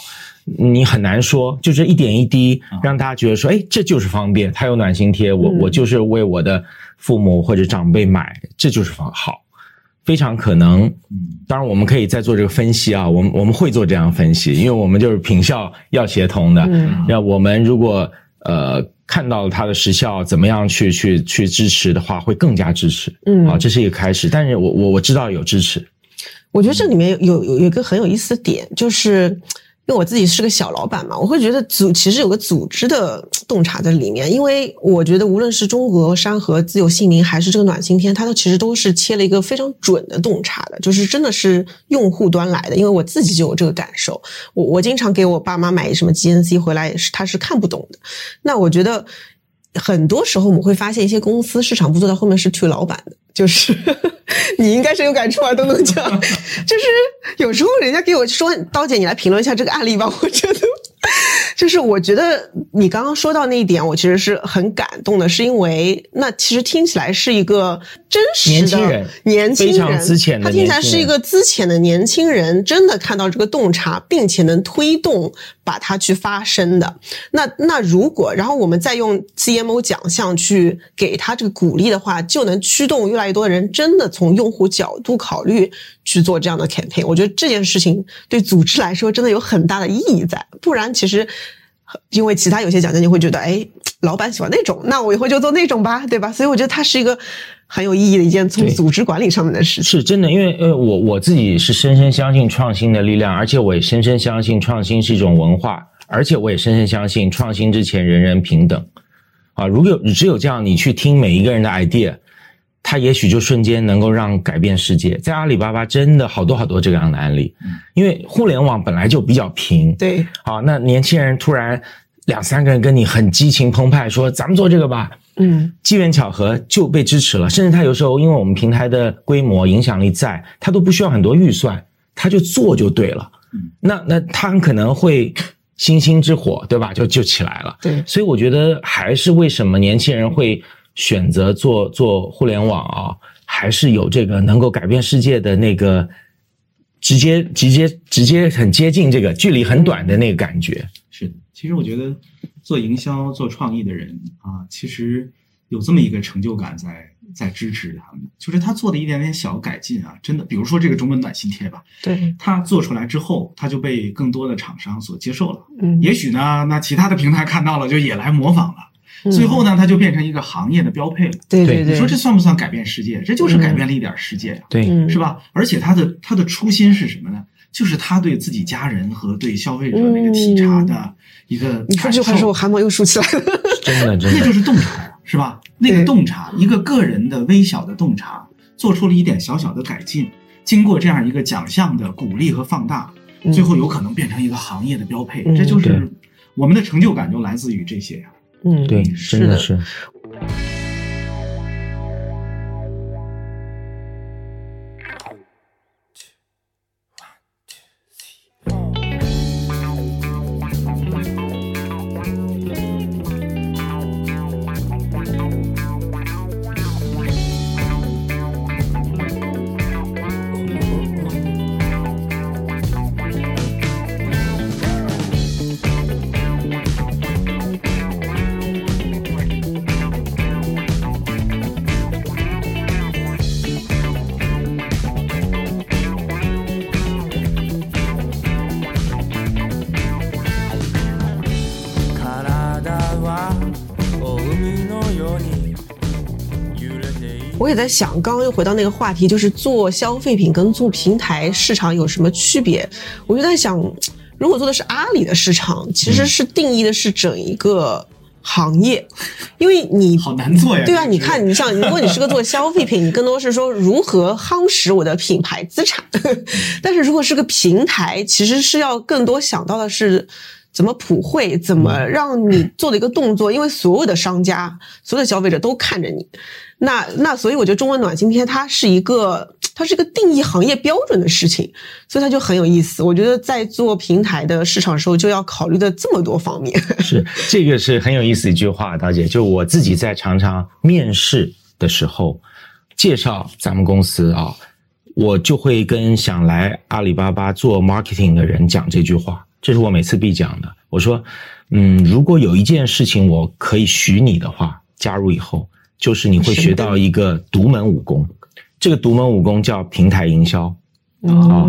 [SPEAKER 5] 你很难说，就是一点一滴，让大家觉得说，哎，这就是方便，他有暖心贴，我我就是为我的父母或者长辈买，这就是方好，非常可能。当然我们可以再做这个分析啊，我们我们会做这样分析，因为我们就是品效要协同的。那我们如果呃看到了它的时效，怎么样去去去支持的话，会更加支持。嗯，好，这是一个开始，但是我我我知道有支持。
[SPEAKER 4] 我觉得这里面有有有一个很有意思的点，就是。因为我自己是个小老板嘛，我会觉得组其实有个组织的洞察在里面，因为我觉得无论是中国山河、自有姓名，还是这个暖心天，它都其实都是切了一个非常准的洞察的，就是真的是用户端来的。因为我自己就有这个感受，我我经常给我爸妈买什么 GNC 回来，也是他是看不懂的。那我觉得很多时候我们会发现一些公司市场部做到后面是推老板的。就是 你应该是有感触啊，都能讲。就是有时候人家给我说，刀姐你来评论一下这个案例吧，我觉得。就是我觉得你刚刚说到那一点，我其实是很感动的，是因为那其实听起来是一个真实的
[SPEAKER 5] 年轻人，
[SPEAKER 4] 年轻人，
[SPEAKER 5] 非常资浅的，
[SPEAKER 4] 他听起来是一个资浅的年轻人，真的看到这个洞察，并且能推动把它去发生的。那那如果然后我们再用 CMO 奖项去给他这个鼓励的话，就能驱动越来越多的人真的从用户角度考虑去做这样的 campaign。我觉得这件事情对组织来说真的有很大的意义在，不然其实。因为其他有些奖项你会觉得，哎，老板喜欢那种，那我以后就做那种吧，对吧？所以我觉得它是一个很有意义的一件从组织管理上面的事情。
[SPEAKER 5] 是真的，因为呃，我我自己是深深相信创新的力量，而且我也深深相信创新是一种文化，而且我也深深相信创新之前人人平等。啊，如果只有这样，你去听每一个人的 idea。他也许就瞬间能够让改变世界，在阿里巴巴真的好多好多这样的案例，因为互联网本来就比较平，
[SPEAKER 4] 对，
[SPEAKER 5] 好，那年轻人突然两三个人跟你很激情澎湃说咱们做这个吧，
[SPEAKER 4] 嗯，
[SPEAKER 5] 机缘巧合就被支持了，甚至他有时候因为我们平台的规模影响力在，他都不需要很多预算，他就做就对了，那那他很可能会星星之火，对吧？就就起来了，
[SPEAKER 4] 对，
[SPEAKER 5] 所以我觉得还是为什么年轻人会。选择做做互联网啊，还是有这个能够改变世界的那个直接直接直接很接近这个距离很短的那个感觉。
[SPEAKER 3] 是的，其实我觉得做营销做创意的人啊，其实有这么一个成就感在在支持他们，就是他做的一点点小改进啊，真的，比如说这个中文暖心贴吧，
[SPEAKER 4] 对，
[SPEAKER 3] 他做出来之后，他就被更多的厂商所接受了。
[SPEAKER 4] 嗯，
[SPEAKER 3] 也许呢，那其他的平台看到了就也来模仿了。最后呢，它就变成一个行业的标配了。
[SPEAKER 4] 对对对，
[SPEAKER 3] 你说这算不算改变世界？这就是改变了一点世界呀，
[SPEAKER 5] 对，
[SPEAKER 3] 是吧？而且它的它的初心是什么呢？就是他对自己家人和对消费者那个体察的一个。
[SPEAKER 4] 你说这话时候，我汗毛又竖起来了。
[SPEAKER 5] 真的，真的，
[SPEAKER 3] 那就是洞察呀，是吧？那个洞察，一个个人的微小的洞察，做出了一点小小的改进，经过这样一个奖项的鼓励和放大，最后有可能变成一个行业的标配。这就是我们的成就感，就来自于这些呀。
[SPEAKER 4] 嗯，
[SPEAKER 5] 对，是的是。
[SPEAKER 4] 也在想，刚刚又回到那个话题，就是做消费品跟做平台市场有什么区别？我就在想，如果做的是阿里的市场，其实是定义的是整一个行业，因为你
[SPEAKER 3] 好难做呀。
[SPEAKER 4] 对啊，你看，你像如果你是个做消费品，你更多是说如何夯实我的品牌资产，但是如果是个平台，其实是要更多想到的是。怎么普惠？怎么让你做的一个动作？因为所有的商家、所有的消费者都看着你，那那所以我觉得中文暖心贴它是一个，它是一个定义行业标准的事情，所以它就很有意思。我觉得在做平台的市场时候，就要考虑的这么多方面。
[SPEAKER 5] 是这个是很有意思一句话，大姐，就我自己在常常面试的时候介绍咱们公司啊，我就会跟想来阿里巴巴做 marketing 的人讲这句话。这是我每次必讲的。我说，嗯，如果有一件事情我可以许你的话，加入以后，就是你会学到一个独门武功。这个独门武功叫平台营销啊，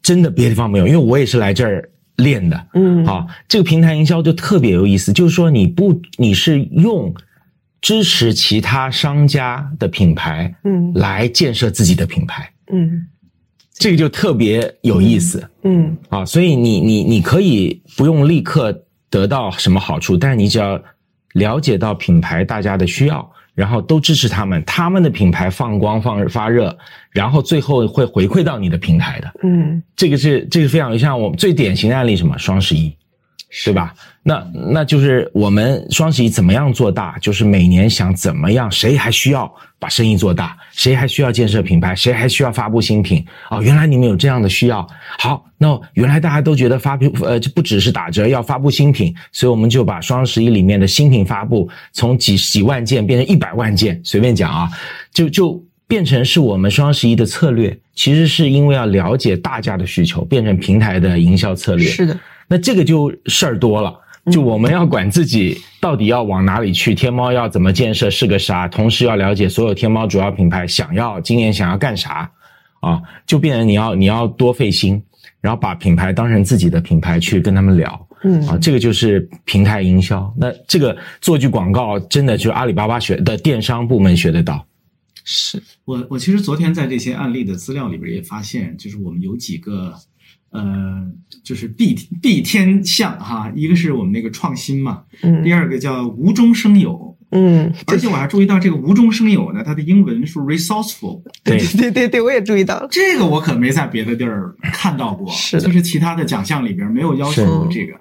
[SPEAKER 5] 真的别的地方没有，因为我也是来这儿练的。
[SPEAKER 4] 嗯，
[SPEAKER 5] 啊，这个平台营销就特别有意思，就是说你不你是用支持其他商家的品牌，
[SPEAKER 4] 嗯，
[SPEAKER 5] 来建设自己的品牌，
[SPEAKER 4] 嗯。
[SPEAKER 5] 这个就特别有意思。
[SPEAKER 4] 嗯
[SPEAKER 5] 啊，所以你你你可以不用立刻得到什么好处，但是你只要了解到品牌大家的需要，然后都支持他们，他们的品牌放光放发热，然后最后会回馈到你的平台的。
[SPEAKER 4] 嗯
[SPEAKER 5] 这个是这个非常像我们最典型的案例，什么双十一，对吧？那那就是我们双十一怎么样做大？就是每年想怎么样，谁还需要把生意做大？谁还需要建设品牌？谁还需要发布新品？哦，原来你们有这样的需要。好，那原来大家都觉得发布呃，这不只是打折，要发布新品，所以我们就把双十一里面的新品发布从几几万件变成一百万件，随便讲啊，就就。变成是我们双十一的策略，其实是因为要了解大家的需求，变成平台的营销策略。
[SPEAKER 4] 是的，
[SPEAKER 5] 那这个就事儿多了，就我们要管自己到底要往哪里去，天猫要怎么建设是个啥，同时要了解所有天猫主要品牌想要今年想要干啥，啊，就变成你要你要多费心，然后把品牌当成自己的品牌去跟他们聊。
[SPEAKER 4] 嗯
[SPEAKER 5] 啊，这个就是平台营销。那这个做句广告，真的就是阿里巴巴学的电商部门学得到。
[SPEAKER 3] 是我，我其实昨天在这些案例的资料里边也发现，就是我们有几个，呃，就是必必天象哈，一个是我们那个创新嘛，
[SPEAKER 4] 嗯。
[SPEAKER 3] 第二个叫无中生有，
[SPEAKER 4] 嗯，
[SPEAKER 3] 而且我还注意到这个无中生有呢，它的英文是 resourceful，
[SPEAKER 5] 对，
[SPEAKER 4] 对 对对，我也注意到。了。
[SPEAKER 3] 这个我可没在别的地儿看到过，
[SPEAKER 4] 是的。
[SPEAKER 3] 就是其他的奖项里边没有要求过这个，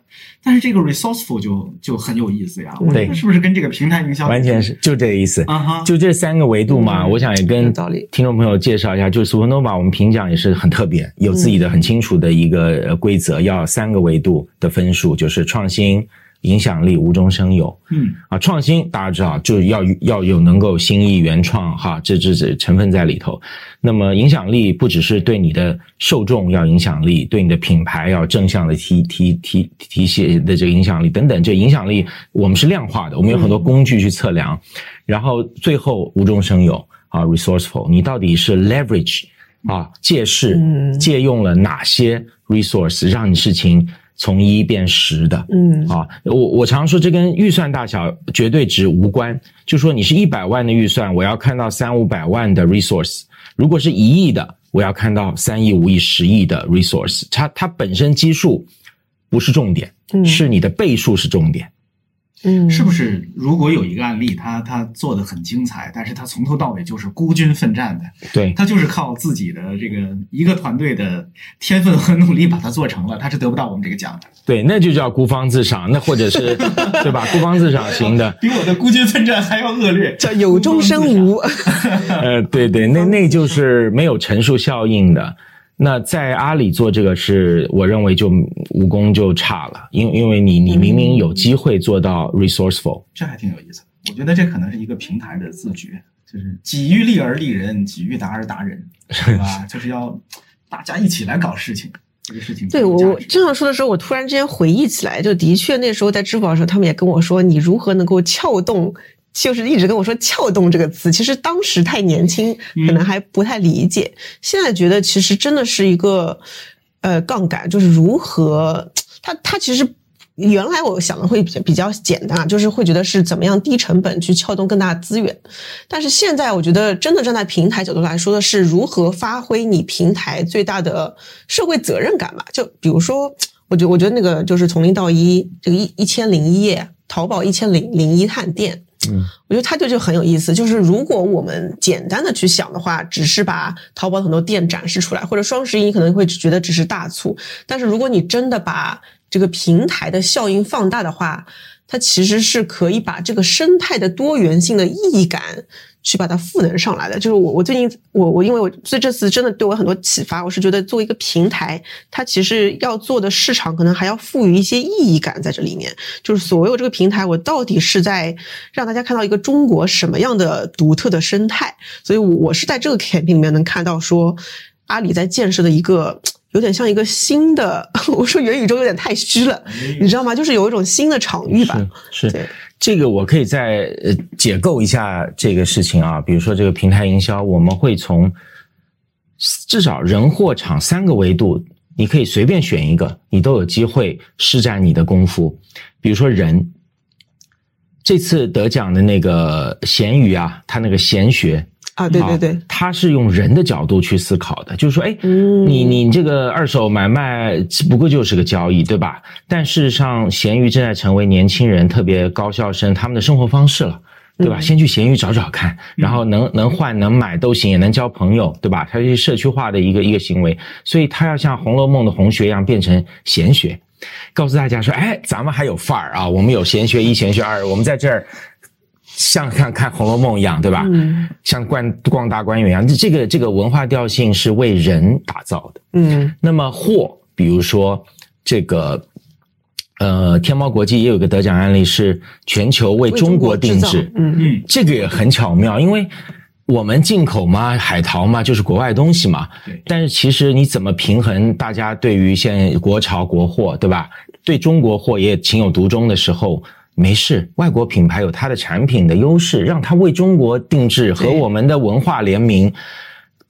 [SPEAKER 3] 但是这个 resourceful 就就很有意思呀，我觉得
[SPEAKER 5] 对
[SPEAKER 3] 是不是跟这个平台营销
[SPEAKER 5] 完全是就这个意思。
[SPEAKER 3] 啊哈，
[SPEAKER 5] 就这三个维度嘛，
[SPEAKER 4] 嗯。
[SPEAKER 5] 我想也跟听众朋友介绍一下，就是 Supernova 我们评奖也是很特别，有自己的很清楚的一个呃规则，要三个维度的分数，就是创新、影响力、无中生有。
[SPEAKER 3] 嗯
[SPEAKER 5] 啊，创新大家知道就是要要有能够新意原创哈，这这这成分在里头。那么影响力不只是对你的受众要影响力，对你的品牌要正向的提提提提携的这个影响力等等，这影响力我们是量化的，我们有很多工具去测量。然后最后无中生有啊，resourceful，你到底是 leverage 啊，借势
[SPEAKER 4] 嗯
[SPEAKER 5] 借用了哪些 resource 让你事情从一变十的？
[SPEAKER 4] 嗯
[SPEAKER 5] 啊，我我常说这跟预算大小绝对值无关，就说你是一百万的预算，我要看到三五百万的 resource；如果是一亿的，我要看到三亿、五亿、十亿的 resource。它它本身基数不是重点，
[SPEAKER 4] 嗯
[SPEAKER 5] 是你的倍数是重点。
[SPEAKER 4] 嗯，
[SPEAKER 3] 是不是？如果有一个案例，他他做的很精彩，但是他从头到尾就是孤军奋战的，
[SPEAKER 5] 对，
[SPEAKER 3] 他就是靠自己的这个一个团队的天分和努力把它做成了，他是得不到我们这个奖的。
[SPEAKER 5] 对，那就叫孤芳自赏，那或者是对吧？孤芳自赏型的，
[SPEAKER 3] 比我的孤军奋战还要恶劣，
[SPEAKER 4] 叫有中生无。
[SPEAKER 5] 呃，对对，那那就是没有陈述效应的。那在阿里做这个是，我认为就武功就差了，因因为你你明明有机会做到 resourceful，
[SPEAKER 3] 这还挺有意思的。我觉得这可能是一个平台的自觉，就是己欲立而立人，己欲达而达人，是吧？就是要大家一起来搞事情，这个事情
[SPEAKER 4] 对我，我这样说的时候，我突然之间回忆起来，就的确那时候在支付宝的时候，他们也跟我说，你如何能够撬动，就是一直跟我说“撬动”这个词。其实当时太年轻，可能还不太理解。现在觉得其实真的是一个呃杠杆，就是如何它它其实。原来我想的会比较比较简单啊，就是会觉得是怎么样低成本去撬动更大的资源，但是现在我觉得真的站在平台角度来说的是如何发挥你平台最大的社会责任感吧。就比如说，我觉我觉得那个就是从零到一这个一一千零一夜，淘宝一千零零一探店，
[SPEAKER 5] 嗯，
[SPEAKER 4] 我觉得它就就很有意思。就是如果我们简单的去想的话，只是把淘宝很多店展示出来，或者双十一你可能会觉得只是大促，但是如果你真的把这个平台的效应放大的话，它其实是可以把这个生态的多元性的意义感去把它赋能上来的。就是我我最近我我因为我所以这次真的对我很多启发，我是觉得作为一个平台，它其实要做的市场可能还要赋予一些意义感在这里面。就是所有这个平台，我到底是在让大家看到一个中国什么样的独特的生态？所以我是在这个 campaign 里面能看到说，阿里在建设的一个。有点像一个新的，我说元宇宙有点太虚了，你知道吗？就是有一种新的场域吧。
[SPEAKER 5] 是
[SPEAKER 4] 对
[SPEAKER 5] 这个，我可以再呃解构一下这个事情啊。比如说这个平台营销，我们会从至少人、货、场三个维度，你可以随便选一个，你都有机会施展你的功夫。比如说人，这次得奖的那个咸鱼啊，他那个咸学
[SPEAKER 4] 啊，对对对，
[SPEAKER 5] 他是用人的角度去思考的，就是说，哎，
[SPEAKER 4] 嗯
[SPEAKER 5] 你你这个二手买卖只不过就是个交易，对吧？但事实上，闲鱼正在成为年轻人，特别高校生他们的生活方式了。对吧？
[SPEAKER 4] 嗯
[SPEAKER 5] 先去闲鱼找找看，然后能能换能买都行，也能交朋友，对吧？它是社区化的一个一个行为，所以它要像《红楼梦》的红学一样变成闲学，告诉大家说，哎，咱们还有范儿啊，我们有闲学一、闲学二，我们在这儿像看看《红楼梦》一样，对吧？
[SPEAKER 4] 嗯
[SPEAKER 5] 像逛逛大观园一样，这个这个文化调性是为人打造的。
[SPEAKER 4] 嗯
[SPEAKER 5] 那么货，比如说这个。呃，天猫国际也有个得奖案例，是全球为中国定制。
[SPEAKER 4] 嗯
[SPEAKER 3] 嗯，
[SPEAKER 5] 这个也很巧妙，因为我们进口嘛，海淘嘛，就是国外东西嘛。
[SPEAKER 3] 对
[SPEAKER 5] 但是其实你怎么平衡大家对于现在国潮国货，对吧？对中国货也情有独钟的时候，没事，外国品牌有它的产品的优势，让它为中国定制和我们的文化联名。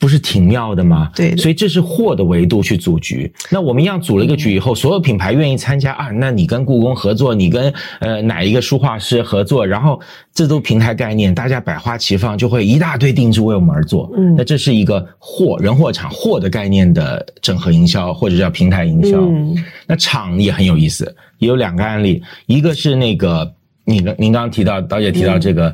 [SPEAKER 5] 不是挺妙的吗？
[SPEAKER 4] 对的
[SPEAKER 5] 所以这是货的维度去组局。那我们一样组了一个局以后，所有品牌愿意参加啊，那你跟故宫合作，你跟呃哪一个书画师合作，然后这都平台概念，大家百花齐放，就会一大堆定制为我们而做。
[SPEAKER 4] 嗯
[SPEAKER 5] 那这是一个货人货场货的概念的整合营销，或者叫平台营销。
[SPEAKER 4] 嗯
[SPEAKER 5] 那场也很有意思，也有两个案例，一个是那个你您刚刚提到，导演提到这个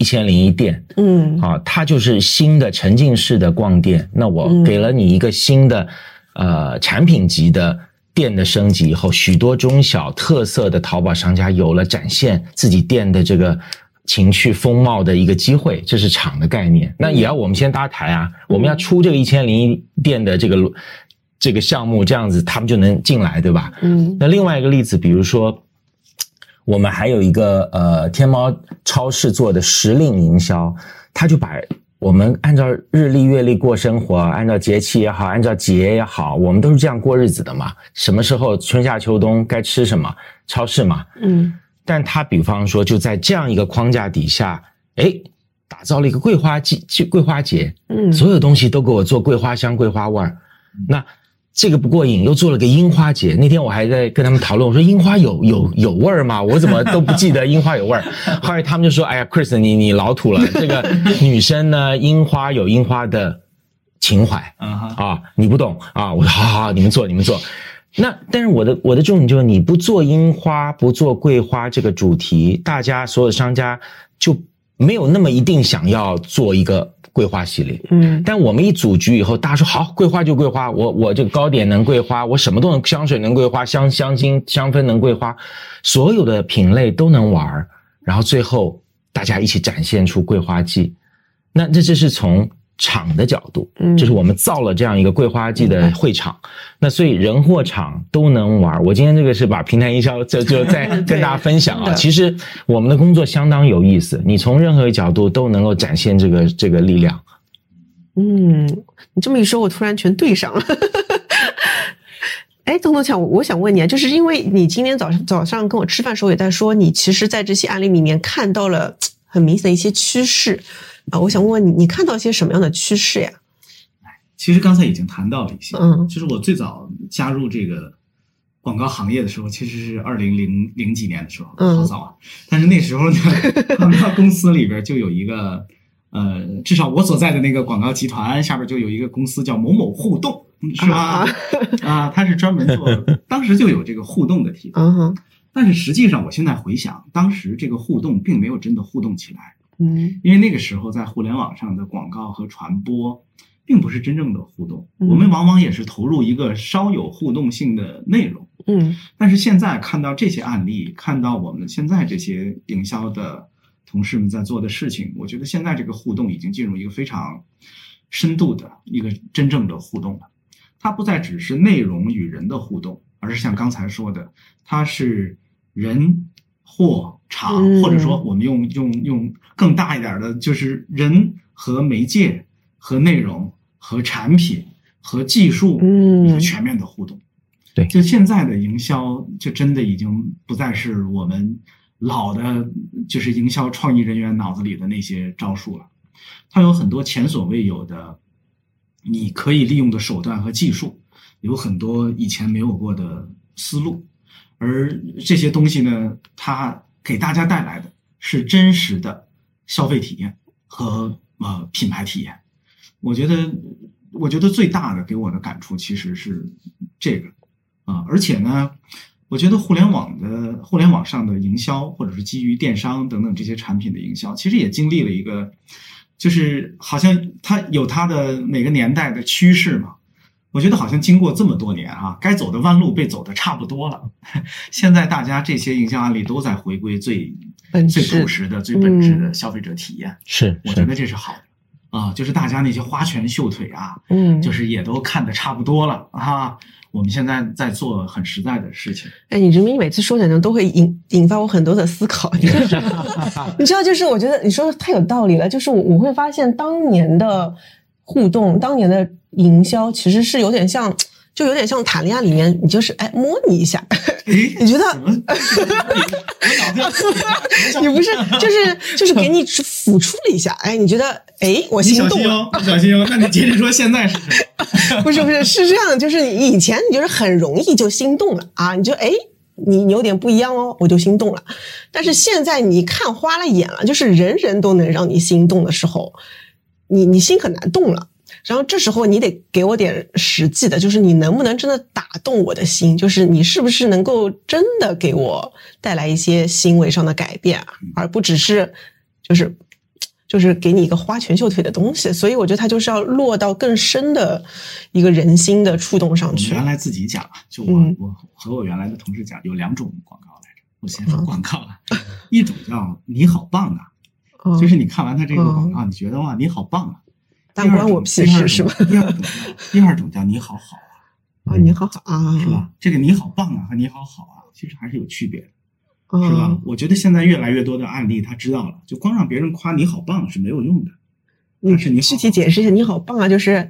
[SPEAKER 5] 一千零一店，
[SPEAKER 4] 嗯
[SPEAKER 5] 啊，它就是新的沉浸式的逛店。那我
[SPEAKER 4] 嗯
[SPEAKER 5] 给了你一个新的、呃产品级的店的升级以后，许多中小特色的淘宝商家有了展现自己店的这个情趣风貌的一个机会，这是厂的概念。那也要我们先搭台啊，我们要出这个一千零一店的这个这个项目，这样子他们就能进来，对吧？
[SPEAKER 4] 嗯
[SPEAKER 5] 那另外一个例子，比如说，我们还有一个呃天猫超市做的时令营销，他就把我们按照日历月历过生活，按照节气也好，按照节也好，我们都是这样过日子的嘛。什么时候春夏秋冬该吃什么，超市嘛。
[SPEAKER 4] 嗯
[SPEAKER 5] 但他比方说就在这样一个框架底下，哎，打造了一个桂花季季桂花节，
[SPEAKER 4] 嗯
[SPEAKER 5] 所有东西都给我做桂花香、桂花味儿。那这个不过瘾，又做了个樱花节。那天我还在跟他们讨论，我说樱花有有有味儿吗？我怎么都不记得樱花有味儿。后来他们就说：“哎呀，Chris，你你老土了。这个女生呢，樱花有樱花的情怀
[SPEAKER 3] 啊
[SPEAKER 5] 你不懂啊。”我说：“好好好，你们做你们做。”那但是我的我的重点就是你不做樱花，不做桂花这个主题，大家所有商家就没有那么一定想要做一个桂花系列。
[SPEAKER 4] 嗯
[SPEAKER 5] 但我们一组局以后，大家说好，桂花就桂花，我我这个糕点能桂花，我什么都能，香水能桂花，香香精香氛能桂花，所有的品类都能玩儿然后最后大家一起展现出桂花季。那这这是从场的角度，
[SPEAKER 4] 嗯
[SPEAKER 5] 就是我们造了这样一个桂花季的会场，那所以人货场都能玩。我今天这个是把平台营销 就就在 跟大家分享啊，其实我们的工作相当有意思，你从任何角度都能够展现这个这个力量。
[SPEAKER 4] 嗯，你这么一说，我突然全对上了。哎，邓东强，我我想问你啊，就是因为你今天早上早上跟我吃饭的时候也在说，你其实在这些案例里面看到了很明显的一些趋势啊，我想问问你，你看到一些什么样的趋势呀？
[SPEAKER 3] 其实刚才已经谈到了一些，
[SPEAKER 4] 嗯
[SPEAKER 3] 就是我最早加入这个广告行业的时候，其实是二零零零几年的时候，
[SPEAKER 4] 嗯
[SPEAKER 3] 好早啊。但是那时候呢，广告公司里边就有一个，呃，至少我所在的那个广告集团下边就有一个公司叫某某互动，是吧？
[SPEAKER 4] 啊
[SPEAKER 3] 啊，它是专门做，当时就有这个互动的题材。
[SPEAKER 4] 嗯哼，
[SPEAKER 3] 但是实际上，我现在回想，当时这个互动并没有真的互动起来。
[SPEAKER 4] 嗯
[SPEAKER 3] 因为那个时候在互联网上的广告和传播，并不是真正的互动，
[SPEAKER 4] 嗯
[SPEAKER 3] 我们往往也是投入一个稍有互动性的内容。
[SPEAKER 4] 嗯
[SPEAKER 3] 但是现在看到这些案例，看到我们现在这些营销的同事们在做的事情，我觉得现在这个互动已经进入一个非常深度的一个真正的互动了。它不再只是内容与人的互动，而是像刚才说的，它是人、货、场，
[SPEAKER 4] 嗯
[SPEAKER 3] 或者说我们用用用更大一点的，就是人和媒介和内容和产品和技术
[SPEAKER 4] 嗯
[SPEAKER 3] 一个全面的互动。
[SPEAKER 5] 对
[SPEAKER 3] 就现在的营销，就真的已经不再是我们老的，就是营销创意人员脑子里的那些招数了。它有很多前所未有的，你可以利用的手段和技术，有很多以前没有过的思路，而这些东西呢，它给大家带来的是真实的消费体验和呃品牌体验。我觉得，我觉得最大的给我的感触其实是这个啊，而且呢，我觉得互联网的互联网上的营销，或者是基于电商等等这些产品的营销，其实也经历了一个，就是好像它有它的每个年代的趋势嘛。我觉得好像经过这么多年啊，该走的弯路被走的差不多了。现在大家这些营销案例都在回归最最朴实的、最本质的消费者体验。
[SPEAKER 5] 是，
[SPEAKER 3] 我觉得这是好的啊，就是大家那些花拳绣腿啊，
[SPEAKER 4] 嗯，
[SPEAKER 3] 就是也都看的差不多了啊。我们现在在做很实在的事情。
[SPEAKER 4] 哎，你这么每次说讲呢，都会引引发我很多的思考。你知道，就是我觉得你说的太有道理了。就是我我会发现当年的互动，当年的。营销其实是有点像，就有点像塔利亚里面，你就是哎摸你一下，你觉得？你不是就是就是给你抚触了一下，哎，你觉得哎我心动了？
[SPEAKER 3] 小心哦，那你接着说现在是什
[SPEAKER 4] 么？不是不是是这样的，就是你以前你就是很容易就心动了啊，你就哎你你有点不一样哦，我就心动了。但是现在你看花了眼了，就是人人都能让你心动的时候，你你心很难动了。然后这时候你得给我点实际的，就是你能不能真的打动我的心？就是你是不是能够真的给我带来一些行为上的改变，而不只是就是就是给你一个花拳绣腿的东西。所以我觉得它就是要落到更深的一个人心的触动上去。
[SPEAKER 3] 原来自己讲啊，就我我和我原来的同事讲，有两种广告来着。我先说广告啊，一种叫你好棒啊，就是你看完他这个广告，你觉得哇你好棒啊。
[SPEAKER 4] 但关我屁事是吧？
[SPEAKER 3] 第二种叫第二种叫你好好
[SPEAKER 4] 啊，啊你好好啊，
[SPEAKER 3] 是吧？这个你好棒啊和你好好啊，其实还是有区别的，是吧？我觉得现在越来越多的案例他知道了，就光让别人夸你好棒是没有用的。
[SPEAKER 4] 但，
[SPEAKER 3] 是你
[SPEAKER 4] 具体解释一下，你好棒啊，就是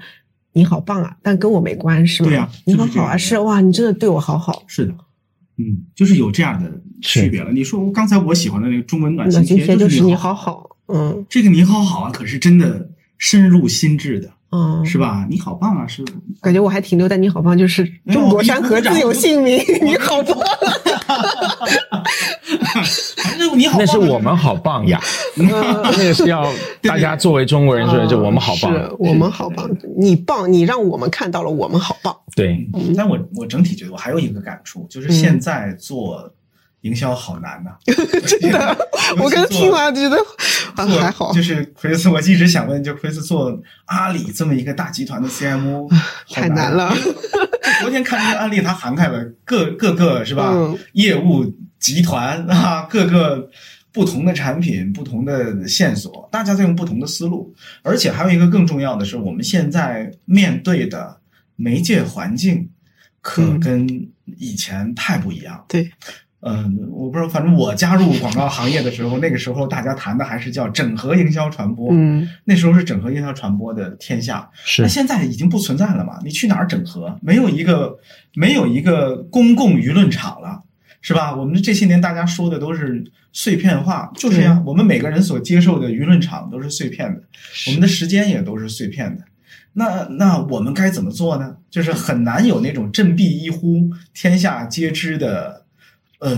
[SPEAKER 4] 你好棒啊，但跟我没关是吗？
[SPEAKER 3] 对呀，
[SPEAKER 4] 你好好啊，是哇，你真的对我好好。
[SPEAKER 3] 是的，嗯，就是有这样的区别了。你说刚才我喜欢的那个中文暖心贴
[SPEAKER 4] 就是
[SPEAKER 3] 你
[SPEAKER 4] 好好，嗯，
[SPEAKER 3] 这个你好好啊，可是真的。深入心智的，
[SPEAKER 4] 嗯，
[SPEAKER 3] 是吧？你好棒啊！是，
[SPEAKER 4] 感觉我还停留在你好棒，就是中国山河自有姓名，你好棒。
[SPEAKER 3] 那你好，
[SPEAKER 5] 那是我们好棒呀。那个是要大家作为中国人说，就我们好棒，
[SPEAKER 4] 我们好棒，你棒，你让我们看到了我们好棒。
[SPEAKER 5] 对，
[SPEAKER 3] 但我我整体觉得我还有一个感触，就是现在做。营销好难呐，
[SPEAKER 4] 真的。我刚听完觉得还好。
[SPEAKER 3] 就是 Chris，我一直想问，就 Chris 做阿里这么一个大集团的 CMO，
[SPEAKER 4] 太难了。
[SPEAKER 3] 昨天看这个案例，它涵盖了各各个是吧？业务集团啊，各个不同的产品、不同的线索，大家在用不同的思路。而且还有一个更重要的是，我们现在面对的媒介环境，可跟以前太不一样。
[SPEAKER 4] 对。
[SPEAKER 3] 嗯，我不知道，反正我加入广告行业的时候，那个时候大家谈的还是叫整合营销传播。
[SPEAKER 4] 嗯，
[SPEAKER 3] 那时候是整合营销传播的天下。
[SPEAKER 5] 是，
[SPEAKER 3] 那现在已经不存在了嘛？你去哪儿整合？没有一个，没有一个公共舆论场了，是吧？我们这些年大家说的都是碎片化，就是呀。我们每个人所接受的舆论场都是碎片的，我们的时间也都是碎片的。那那我们该怎么做呢？就是很难有那种振臂一呼，天下皆知的。呃，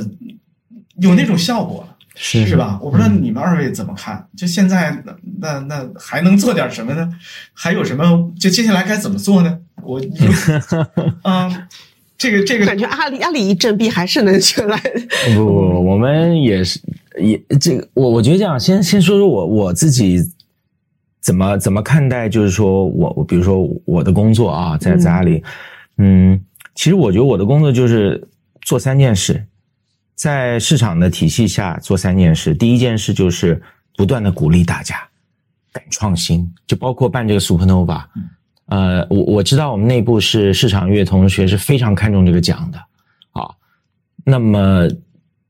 [SPEAKER 3] 有那种效果，
[SPEAKER 5] 是
[SPEAKER 3] 是吧？我不知道你们二位怎么看？就现在，那那还能做点什么呢？还有什么？就接下来该怎么做呢？我，啊，这个这个，
[SPEAKER 4] 感觉阿里阿里一振臂还是能起来。
[SPEAKER 5] 不不不，我们也是也这个，我我觉得这样，先先说说我我自己怎么怎么看待，就是说我我比如说我的工作啊，在在阿里，嗯，其实我觉得我的工作就是做三件事。在市场的体系下做三件事，第一件事就是不断的鼓励大家敢创新，就包括办这个 Supernova。呃，我我知道我们内部是市场乐同学是非常看重这个奖的啊。那么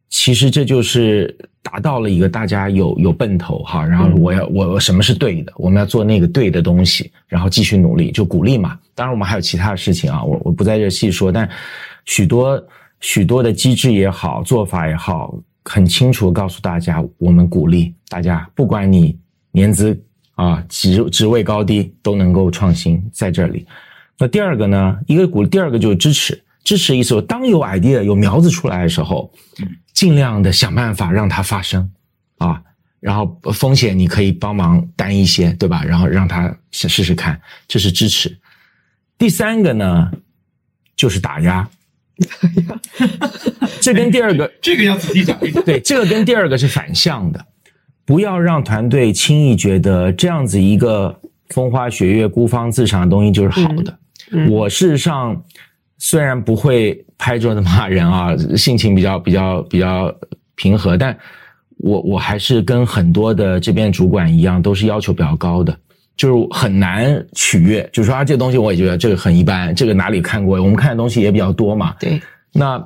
[SPEAKER 5] 其实这就是达到了一个大家有有奔头哈，然后我要我什么是对的，我们要做那个对的东西，然后继续努力，就鼓励嘛。当然我们还有其他的事情啊，我我不在这细说，但许多。许多的机制也好，做法也好，很清楚告诉大家，我们鼓励大家，不管你年资啊、职职位高低，都能够创新在这里。那第二个呢？一个鼓，第二个就是支持。支持意思，当有 idea、有苗子出来的时候，尽量的想办法让它发生啊。然后风险你可以帮忙担一些，对吧？然后让他试试试看，这是支持。第三个呢，就是打压。这跟第二个
[SPEAKER 3] 这个要仔细讲一讲。
[SPEAKER 5] 对，这个跟第二个是反向的，不要让团队轻易觉得这样子一个风花雪月、孤芳自赏的东西就是好的。我事实上虽然不会拍桌子骂人啊，性情比较比较比较平和，但我我还是跟很多的这边主管一样，都是要求比较高的。就是很难取悦，就是说啊，这个东西我也觉得这个很一般，这个哪里看过？我们看的东西也比较多嘛。
[SPEAKER 4] 对，
[SPEAKER 5] 那。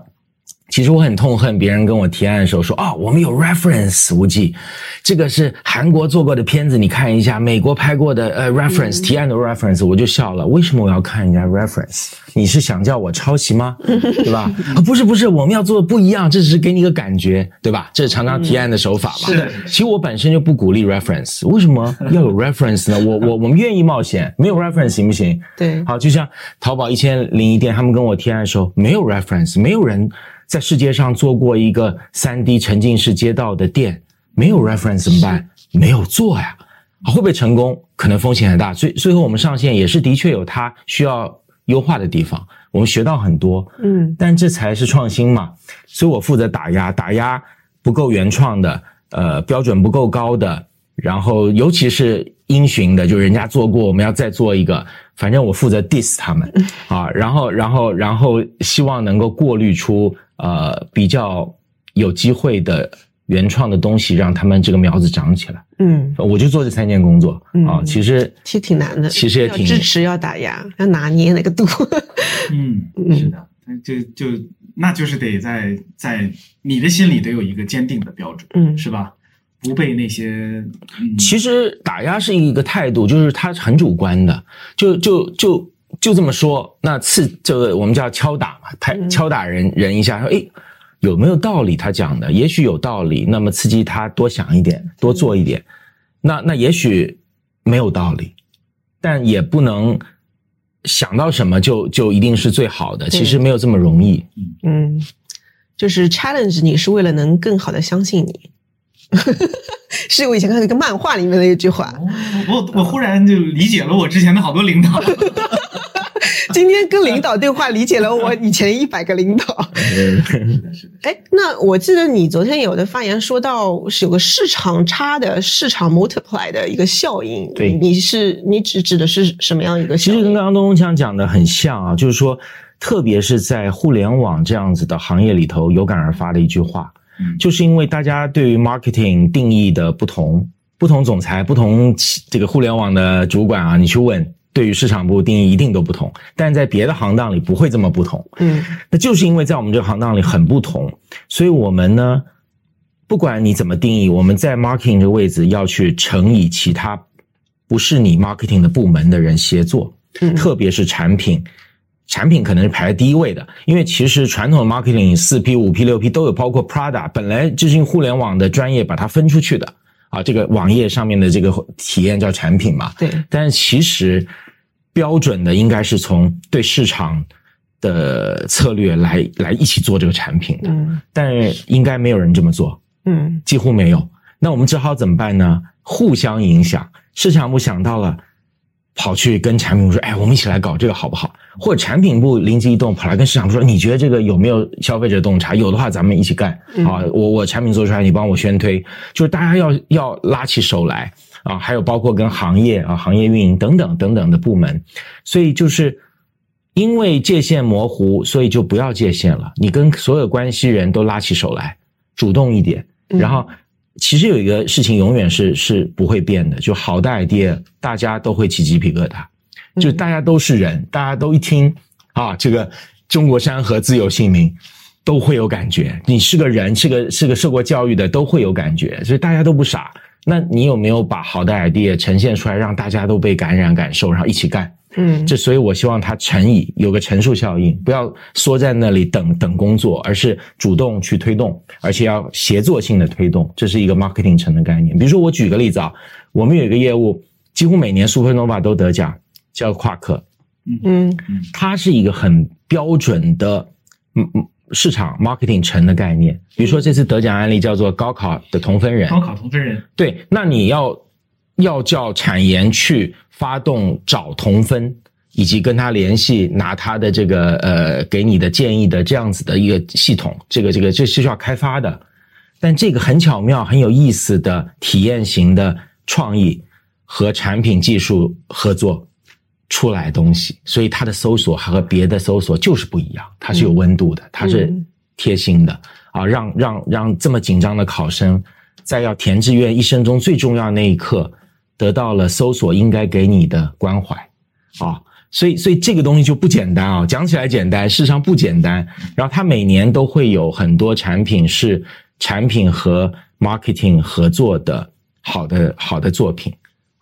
[SPEAKER 5] 其实我很痛恨别人跟我提案的时候说啊，我们有 reference 无忌，这个是韩国做过的片子，你看一下，美国拍过的呃 reference 提案的 reference，我就笑了。为什么我要看人家 reference？你是想叫我抄袭吗？对吧？啊，不是不是，我们要做的不一样，这只是给你一个感觉，对吧？这是常常提案的手法嘛。
[SPEAKER 3] 是的。
[SPEAKER 5] 其实我本身就不鼓励 reference，为什么要有 reference 呢？我我我们愿意冒险，没有 reference 行不行？
[SPEAKER 4] 对。
[SPEAKER 5] 好，就像淘宝一千零一店，他们跟我提案的时候，没有 reference，没有人。在世界上做过一个三 D 沉浸式街道的店，没有 reference 怎么办？没有做呀，会不会成功？可能风险很大。最最后我们上线也是的确有它需要优化的地方，我们学到很多。嗯，但这才是创新嘛。所以我负责打压，打压不够原创的，呃，标准不够高的，然后尤其是音循的，就人家做过，我们要再做一个。反正我负责 diss 他们 啊，然后然后然后希望能够过滤出。呃，比较有机会的原创的东西，让他们这个苗子长起来。嗯，我就做这三件工作啊，其实
[SPEAKER 4] 其实挺难的，
[SPEAKER 5] 其实也挺
[SPEAKER 4] 支持，要打压，要拿捏那个度。
[SPEAKER 3] 嗯，是的，就就那就是得在在你的心里得有一个坚定的标准，嗯，是吧？不被那些。
[SPEAKER 5] 其实打压是一个态度，就是它很主观的，就就就。就这么说，那刺这个我们叫敲打嘛，拍敲打人人一下，说诶有没有道理？他讲的也许有道理，那么刺激他多想一点，多做一点。那那也许没有道理，但也不能想到什么就就一定是最好的。其实没有这么容易。
[SPEAKER 4] 嗯，就是 challenge 你是为了能更好的相信你。是我以前看那个漫画里面的一句话。
[SPEAKER 3] 我我忽然就理解了我之前的好多领导。
[SPEAKER 4] 今天跟领导对话，理解了我以前 一百个领导。哎，那我记得你昨天有的发言说到是有个市场差的市场 multiply 的一个效应。
[SPEAKER 5] 对，
[SPEAKER 4] 你是你指指的是什么样一个效？
[SPEAKER 5] 其实跟刚刚东东强讲的很像啊，就是说，特别是在互联网这样子的行业里头，有感而发的一句话，就是因为大家对于 marketing 定义的不同，不同总裁、不同这个互联网的主管啊，你去问。对于市场部定义一定都不同，但在别的行当里不会这么不同。嗯，那就是因为在我们这个行当里很不同，所以我们呢，不管你怎么定义，我们在 marketing 这个位置要去乘以其他不是你 marketing 的部门的人协作，嗯特别是产品，产品可能是排在第一位的，因为其实传统的 marketing 四 P、五 P、六 P 都有，包括 Prada，本来就是用互联网的专业把它分出去的啊，这个网页上面的这个体验叫产品嘛。
[SPEAKER 4] 对，
[SPEAKER 5] 但是其实。标准的应该是从对市场的策略来来一起做这个产品的，但应该没有人这么做，嗯，几乎没有。那我们只好怎么办呢？互相影响。市场部想到了，跑去跟产品部说：“哎，我们一起来搞这个好不好？”或者产品部灵机一动，跑来跟市场部说：“你觉得这个有没有消费者洞察？有的话，咱们一起干。啊，我我产品做出来，你帮我宣推，就是大家要要拉起手来。”啊，还有包括跟行业啊、行业运营等等等等的部门，所以就是因为界限模糊，所以就不要界限了。你跟所有关系人都拉起手来，主动一点。然后，其实有一个事情永远是是不会变的，就好的 idea，大家都会起鸡皮疙瘩。就大家都是人，大家都一听啊，这个中国山河自有姓名，都会有感觉。你是个人，是个是个受过教育的，都会有感觉。所以大家都不傻。那你有没有把好的 idea 呈现出来，让大家都被感染、感受，然后一起干？嗯，这所以我希望它乘以有个乘数效应，不要缩在那里等等工作，而是主动去推动，而且要协作性的推动，这是一个 marketing 层的概念。比如说我举个例子啊，我们有一个业务，几乎每年 Supernova 都得奖，叫夸克。嗯嗯，它是一个很标准的市场 marketing 成的概念。比如说这次得奖案例叫做高考的同分人，
[SPEAKER 3] 高考同分人，
[SPEAKER 5] 对，那你要要叫产研去发动找同分，以及跟他联系，拿他的这个呃给你的建议的这样子的一个系统，这个这个这是需要开发的。但这个很巧妙、很有意思的体验型的创意和产品技术合作出来东西，所以它的搜索和别的搜索就是不一样，它是有温度的，它是贴心的啊，让让让这么紧张的考生在要填志愿一生中最重要那一刻得到了搜索应该给你的关怀啊，所以所以这个东西就不简单啊，讲起来简单，事实上不简单。然后它每年都会有很多产品是。产品和 marketing 合作的好的好的作品，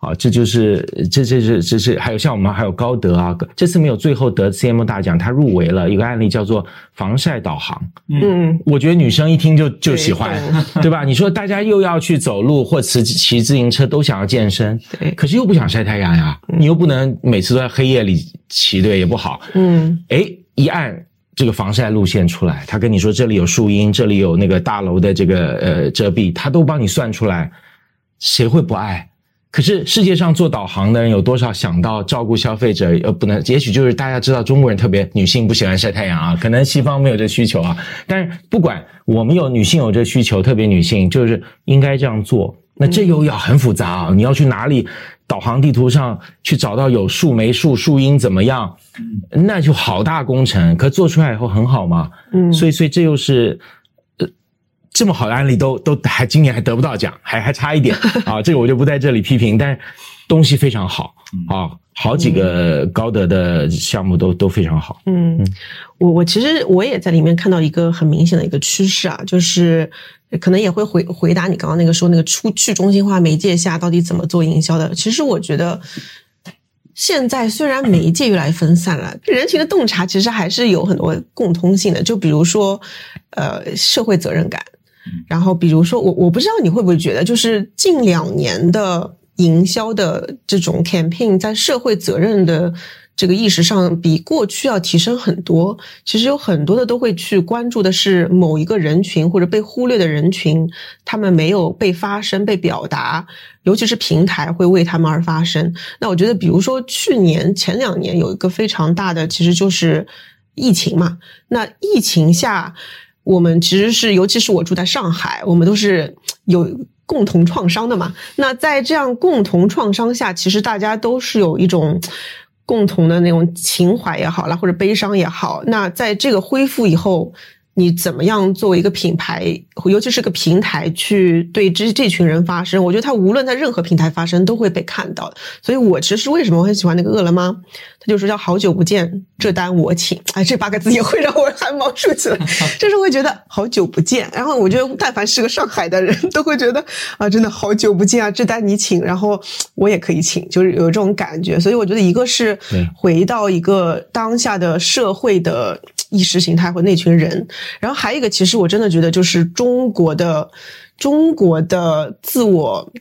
[SPEAKER 5] 啊，这就是这这是这是还有像我们还有高德啊，这次没有最后得 CMO 大奖，他入围了一个案例叫做防晒导航。嗯，我觉得女生一听就就喜欢，对吧？你说大家又要去走路或骑骑自行车，都想要健身，
[SPEAKER 4] 对，
[SPEAKER 5] 可是又不想晒太阳呀，你又不能每次都在黑夜里骑，对，也不好。嗯，哎，一按。这个防晒路线出来，他跟你说这里有树荫，这里有那个大楼的这个呃遮蔽，他都帮你算出来，谁会不爱？可是世界上做导航的人有多少想到照顾消费者？呃，不能，也许就是大家知道中国人特别女性不喜欢晒太阳啊，可能西方没有这需求啊。但是不管我们有女性有这需求，特别女性就是应该这样做。那这又要很复杂啊！你要去哪里？导航地图上去找到有树没树，树荫怎么样？那就好大工程。可做出来以后很好嘛？嗯，所以所以这又是呃这么好的案例都都还今年还得不到奖，还还差一点啊！这个我就不在这里批评，但是东西非常好啊，好几个高德的项目都都非常好。
[SPEAKER 4] 嗯，我我其实我也在里面看到一个很明显的一个趋势啊，就是。可能也会回回答你刚刚那个说那个出去中心化媒介下到底怎么做营销的。其实我觉得，现在虽然媒介越来越分散了，人群的洞察其实还是有很多共通性的。就比如说，呃，社会责任感。然后比如说，我我不知道你会不会觉得，就是近两年的营销的这种 campaign 在社会责任的。这个意识上比过去要提升很多。其实有很多的都会去关注的是某一个人群或者被忽略的人群，他们没有被发声、被表达，尤其是平台会为他们而发声。那我觉得，比如说去年前两年有一个非常大的，其实就是疫情嘛。那疫情下，我们其实是，尤其是我住在上海，我们都是有共同创伤的嘛。那在这样共同创伤下，其实大家都是有一种。共同的那种情怀也好啦，或者悲伤也好，那在这个恢复以后。你怎么样作为一个品牌，尤其是个平台，去对这这群人发声？我觉得他无论在任何平台发声，都会被看到的。所以我其实为什么我很喜欢那个饿了么？他就说叫好久不见，这单我请。哎，这八个字也会让我汗毛竖起来，就是会觉得好久不见。然后我觉得，但凡是个上海的人都会觉得啊，真的好久不见啊，这单你请，然后我也可以请，就是有这种感觉。所以我觉得，一个是回到一个当下的社会的。意识形态或那群人，然后还有一个，其实我真的觉得就是中国的中国的自我、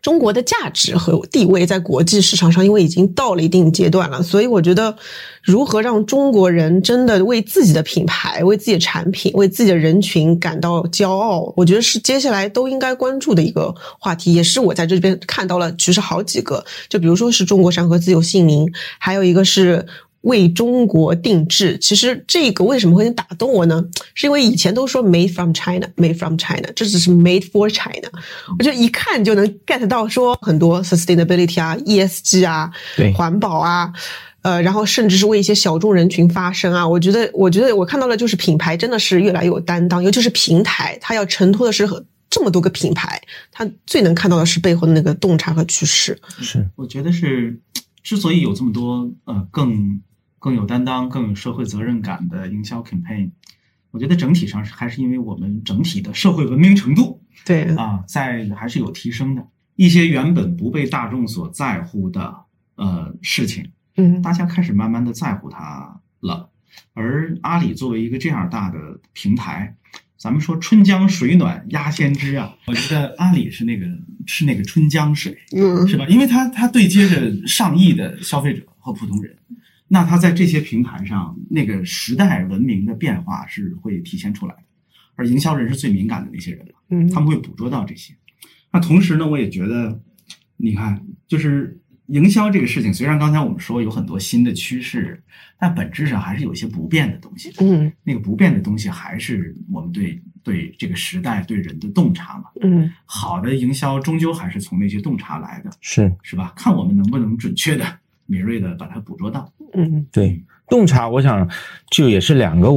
[SPEAKER 4] 中国的价值和地位在国际市场上，因为已经到了一定阶段了，所以我觉得如何让中国人真的为自己的品牌、为自己的产品、为自己的人群感到骄傲，我觉得是接下来都应该关注的一个话题，也是我在这边看到了其实好几个，就比如说是中国山河自有姓名，还有一个是。为中国定制，其实这个为什么会打动我呢？是因为以前都说 made from China，made from China，这只是 made for China。我觉得一看就能 get 到说很多 sustainability 啊，ESG 啊，
[SPEAKER 5] 对，
[SPEAKER 4] 环保啊，呃，然后甚至是为一些小众人群发声啊。我觉得，我觉得我看到了，就是品牌真的是越来越有担当，尤其是平台，它要承托的是这么多个品牌，它最能看到的是背后的那个洞察和趋势。
[SPEAKER 5] 是，
[SPEAKER 3] 我觉得是，之所以有这么多呃更。更有担当、更有社会责任感的营销 campaign，我觉得整体上是还是因为我们整体的社会文明程度，
[SPEAKER 4] 对
[SPEAKER 3] 啊，在还是有提升的。一些原本不被大众所在乎的呃事情，
[SPEAKER 4] 嗯，
[SPEAKER 3] 大家开始慢慢的在乎它了。而阿里作为一个这样大的平台。咱们说春江水暖鸭先知啊，我觉得阿里是那个是那个春江水，
[SPEAKER 4] 嗯，
[SPEAKER 3] 是吧？因为它它对接着上亿的消费者和普通人。那他在这些平台上，那个时代文明的变化是会体现出来的。而营销人是最敏感的那些人嘛，
[SPEAKER 4] 嗯
[SPEAKER 3] 他们会捕捉到这些。那同时呢，我也觉得，你看，就是营销这个事情，虽然刚才我们说有很多新的趋势，但本质上还是有一些不变的东西。
[SPEAKER 4] 嗯
[SPEAKER 3] 那个不变的东西还是我们对对这个时代对人的洞察嘛。
[SPEAKER 4] 嗯
[SPEAKER 3] 好的营销终究还是从那些洞察来的，
[SPEAKER 5] 是
[SPEAKER 3] 是吧？看我们能不能准确的、敏锐的把它捕捉到。
[SPEAKER 4] 嗯
[SPEAKER 5] 对洞察，我想就也是两个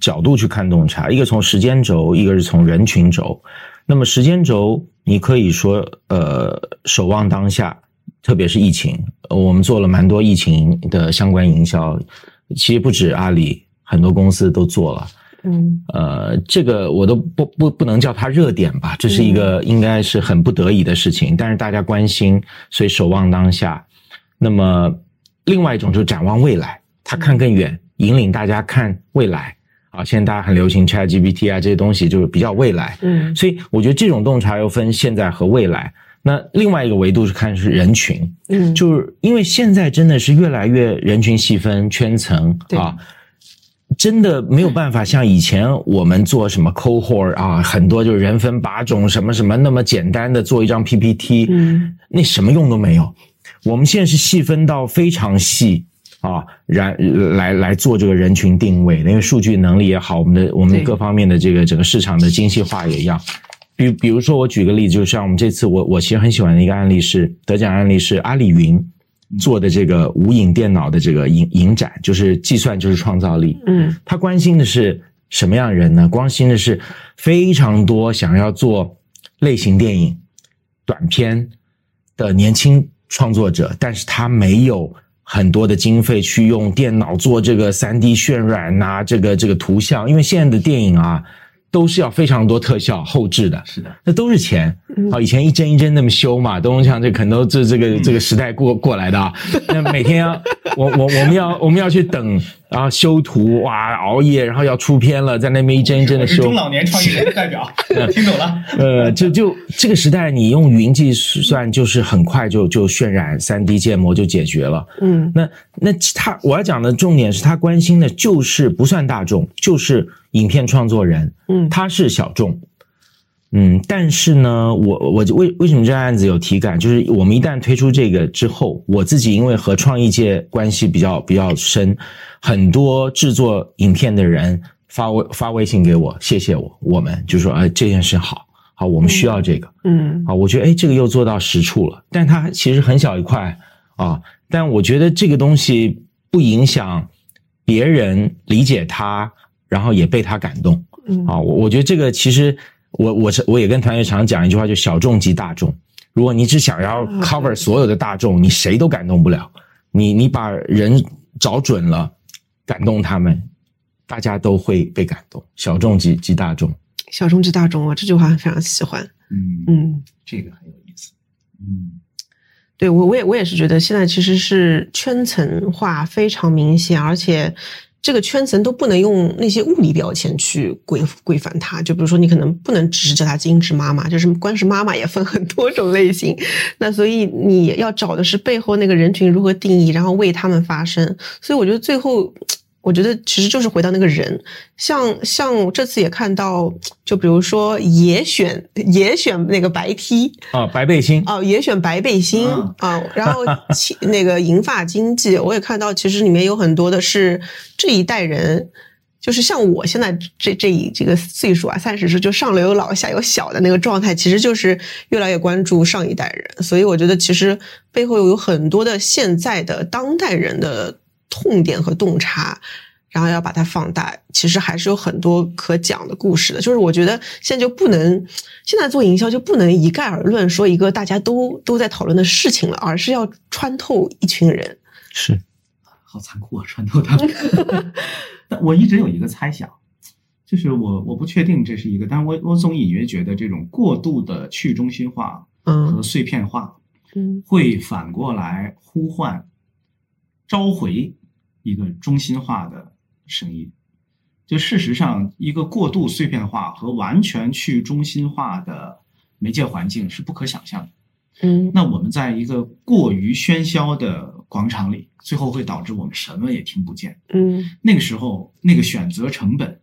[SPEAKER 5] 角度去看洞察，一个从时间轴，一个是从人群轴。那么时间轴，你可以说，呃，守望当下，特别是疫情，呃我们做了蛮多疫情的相关营销，其实不止阿里，很多公司都做了。
[SPEAKER 4] 嗯
[SPEAKER 5] 呃，这个我都不不不能叫它热点吧，这是一个应该是很不得已的事情，但是大家关心，所以守望当下。那么，另外一种就是展望未来，他看更远，引领大家看未来啊。现在大家很流行 ChatGPT 啊这些东西，就是比较未来。
[SPEAKER 4] 嗯
[SPEAKER 5] 所以我觉得这种洞察又分现在和未来。那另外一个维度是看是人群，
[SPEAKER 4] 嗯，
[SPEAKER 5] 就是因为现在真的是越来越人群细分、圈层啊，真的没有办法像以前我们做什么 cohort 啊，很多就是人分八种什么什么那么简单的做一张 PPT，
[SPEAKER 4] 嗯
[SPEAKER 5] 那什么用都没有。我们现在是细分到非常细啊，然来来做这个人群定位，因为数据能力也好，我们的我们
[SPEAKER 4] 对
[SPEAKER 5] 各方面的这个整个市场的精细化也一样。比比如说，我举个例子，就像我们这次我我其实很喜欢的一个案例是得奖案例是阿里云做的这个无影电脑的这个影影展，就是计算就是创造力。
[SPEAKER 4] 嗯
[SPEAKER 5] 他关心的是什么样的人呢？关心的是非常多想要做类型电影、短片的年轻创作者，但是他没有很多的经费去用电脑做这个三 D 渲染呐、这个这个图像，因为现在的电影啊都是要非常多特效后置的，
[SPEAKER 3] 是的，
[SPEAKER 5] 那都是钱啊！以前一帧一帧那么修嘛，东像这可能都这这个这个时代过过来的啊。那每天要我我我们要我们要去等，然后修图哇，熬夜，然后要出片了，在那边一帧一帧的修。
[SPEAKER 3] 中老年创业人的代表，听懂了？
[SPEAKER 5] 呃，就就这个时代，你用云计算就是很快就就渲染三 D 建模就解决了。
[SPEAKER 4] 嗯
[SPEAKER 5] 那那他我要讲的重点是他关心的就是不算大众，就是影片创作人，
[SPEAKER 4] 嗯
[SPEAKER 5] 他是小众。嗯，但是呢，我我为为什么这个案子有体感？就是我们一旦推出这个之后，我自己因为和创意界关系比较比较深，很多制作影片的人发微发微信给我，谢谢我，我们就说，哎，这件事好，好，我们需要这个。
[SPEAKER 4] 嗯
[SPEAKER 5] 啊，我觉得哎，这个又做到实处了，但它其实很小一块啊，但我觉得这个东西不影响别人理解他，然后也被他感动
[SPEAKER 4] 嗯
[SPEAKER 5] 啊。我我觉得这个其实我我是我也跟团队常讲一句话，就小众即大众。如果你只想要 cover 所有的大众，你谁都感动不了。你你把人找准了，感动他们，大家都会被感动。小众即即大众。
[SPEAKER 4] 小众即大众啊，这句话非常喜欢。
[SPEAKER 3] 嗯，
[SPEAKER 4] 嗯，
[SPEAKER 3] 这个很有意思。嗯，
[SPEAKER 4] 对我我也我也是觉得现在其实是圈层化非常明显，而且这个圈层都不能用那些物理标签去规规范它。就比如说，你可能不能只是叫她精致妈妈，就是光是妈妈也分很多种类型。那所以你要找的是背后那个人群如何定义，然后为他们发声。所以我觉得最后。我觉得其实就是回到那个人，像像我这次也看到，就比如说也选也选那个白 T，
[SPEAKER 5] 啊，白背心。
[SPEAKER 4] 哦，也选白背心
[SPEAKER 3] 嗯
[SPEAKER 4] 啊、然后那个银发经济，我也看到，其实里面有很多的是这一代人，就是像我现在这这一这个岁数啊，三十岁就上有老下有小的那个状态，其实就是越来越关注上一代人，所以我觉得其实背后有很多的现在的当代人的痛点和洞察。然后要把它放大，其实还是有很多可讲的故事的。就是我觉得现在就不能，现在做营销就不能一概而论说一个大家都都在讨论的事情了，而是要穿透一群人。
[SPEAKER 5] 是
[SPEAKER 3] 好残酷啊，穿透他们。但我一直有一个猜想，就是我我不确定这是一个，但是我我总隐约觉得这种过度的去中心化
[SPEAKER 4] 嗯
[SPEAKER 3] 和碎片化，
[SPEAKER 4] 嗯
[SPEAKER 3] 会反过来呼唤、召回一个中心化的声音。就事实上，一个过度碎片化和完全去中心化的媒介环境是不可想象的。
[SPEAKER 4] 嗯
[SPEAKER 3] 那我们在一个过于喧嚣的广场里，最后会导致我们什么也听不见。
[SPEAKER 4] 嗯
[SPEAKER 3] 那个时候，那个选择成本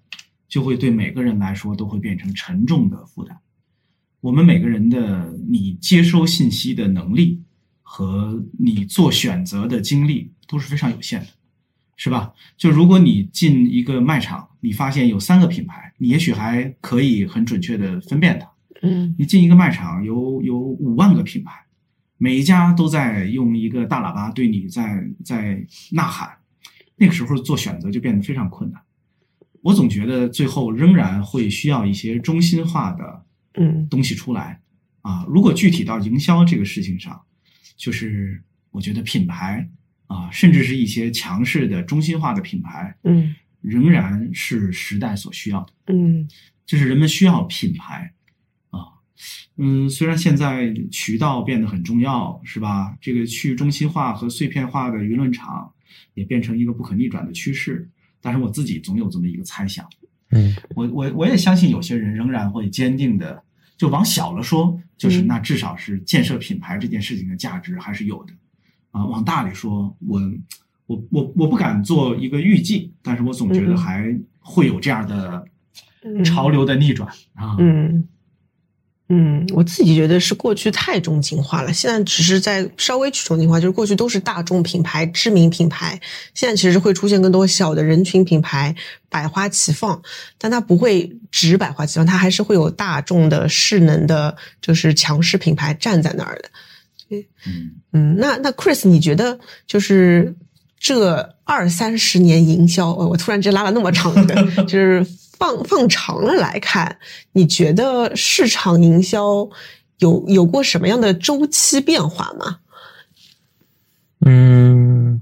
[SPEAKER 3] 就会对每个人来说都会变成沉重的负担。我们每个人的你接收信息的能力和你做选择的精力都是非常有限的，是吧？就如果你进一个卖场，你发现有三个品牌，你也许还可以很准确的分辨它。
[SPEAKER 4] 嗯
[SPEAKER 3] 你进一个卖场有有五万个品牌，每一家都在用一个大喇叭对你在在呐喊，那个时候做选择就变得非常困难。我总觉得最后仍然会需要一些中心化的
[SPEAKER 4] 嗯
[SPEAKER 3] 东西出来啊。如果具体到营销这个事情上，就是我觉得品牌啊，甚至是一些强势的中心化的品牌，
[SPEAKER 4] 嗯。
[SPEAKER 3] 仍然是时代所需要的。
[SPEAKER 4] 嗯。
[SPEAKER 3] 就是人们需要品牌。啊，嗯，虽然现在渠道变得很重要，是吧？这个去中心化和碎片化的舆论场也变成一个不可逆转的趋势，但是我自己总有这么一个猜想，
[SPEAKER 5] 嗯。
[SPEAKER 3] 我我我也相信有些人仍然会坚定的，就往小了说，就是
[SPEAKER 4] 嗯。
[SPEAKER 3] 那至少是建设品牌这件事情的价值还是有的，啊，往大里说，我我我我不敢做一个预计，但是我总觉得
[SPEAKER 4] 嗯
[SPEAKER 3] 还会有这样的
[SPEAKER 4] 嗯。
[SPEAKER 3] 潮流的逆转啊，
[SPEAKER 4] 嗯嗯，我自己觉得是过去太中心化了，现在只是在稍微去中心化，就是过去都是大众品牌、知名品牌，现在其实会出现更多小的人群品牌，百花齐放，但它不会只百花齐放，它还是会有大众的势能的，就是强势品牌站在那儿的。
[SPEAKER 3] 嗯。
[SPEAKER 4] 嗯，那那 Chris，你觉得就是这二三十年营销，呃我突然之间拉了那么长的，就是放放长了来看，你觉得市场营销有有过什么样的周期变化吗？
[SPEAKER 5] 嗯，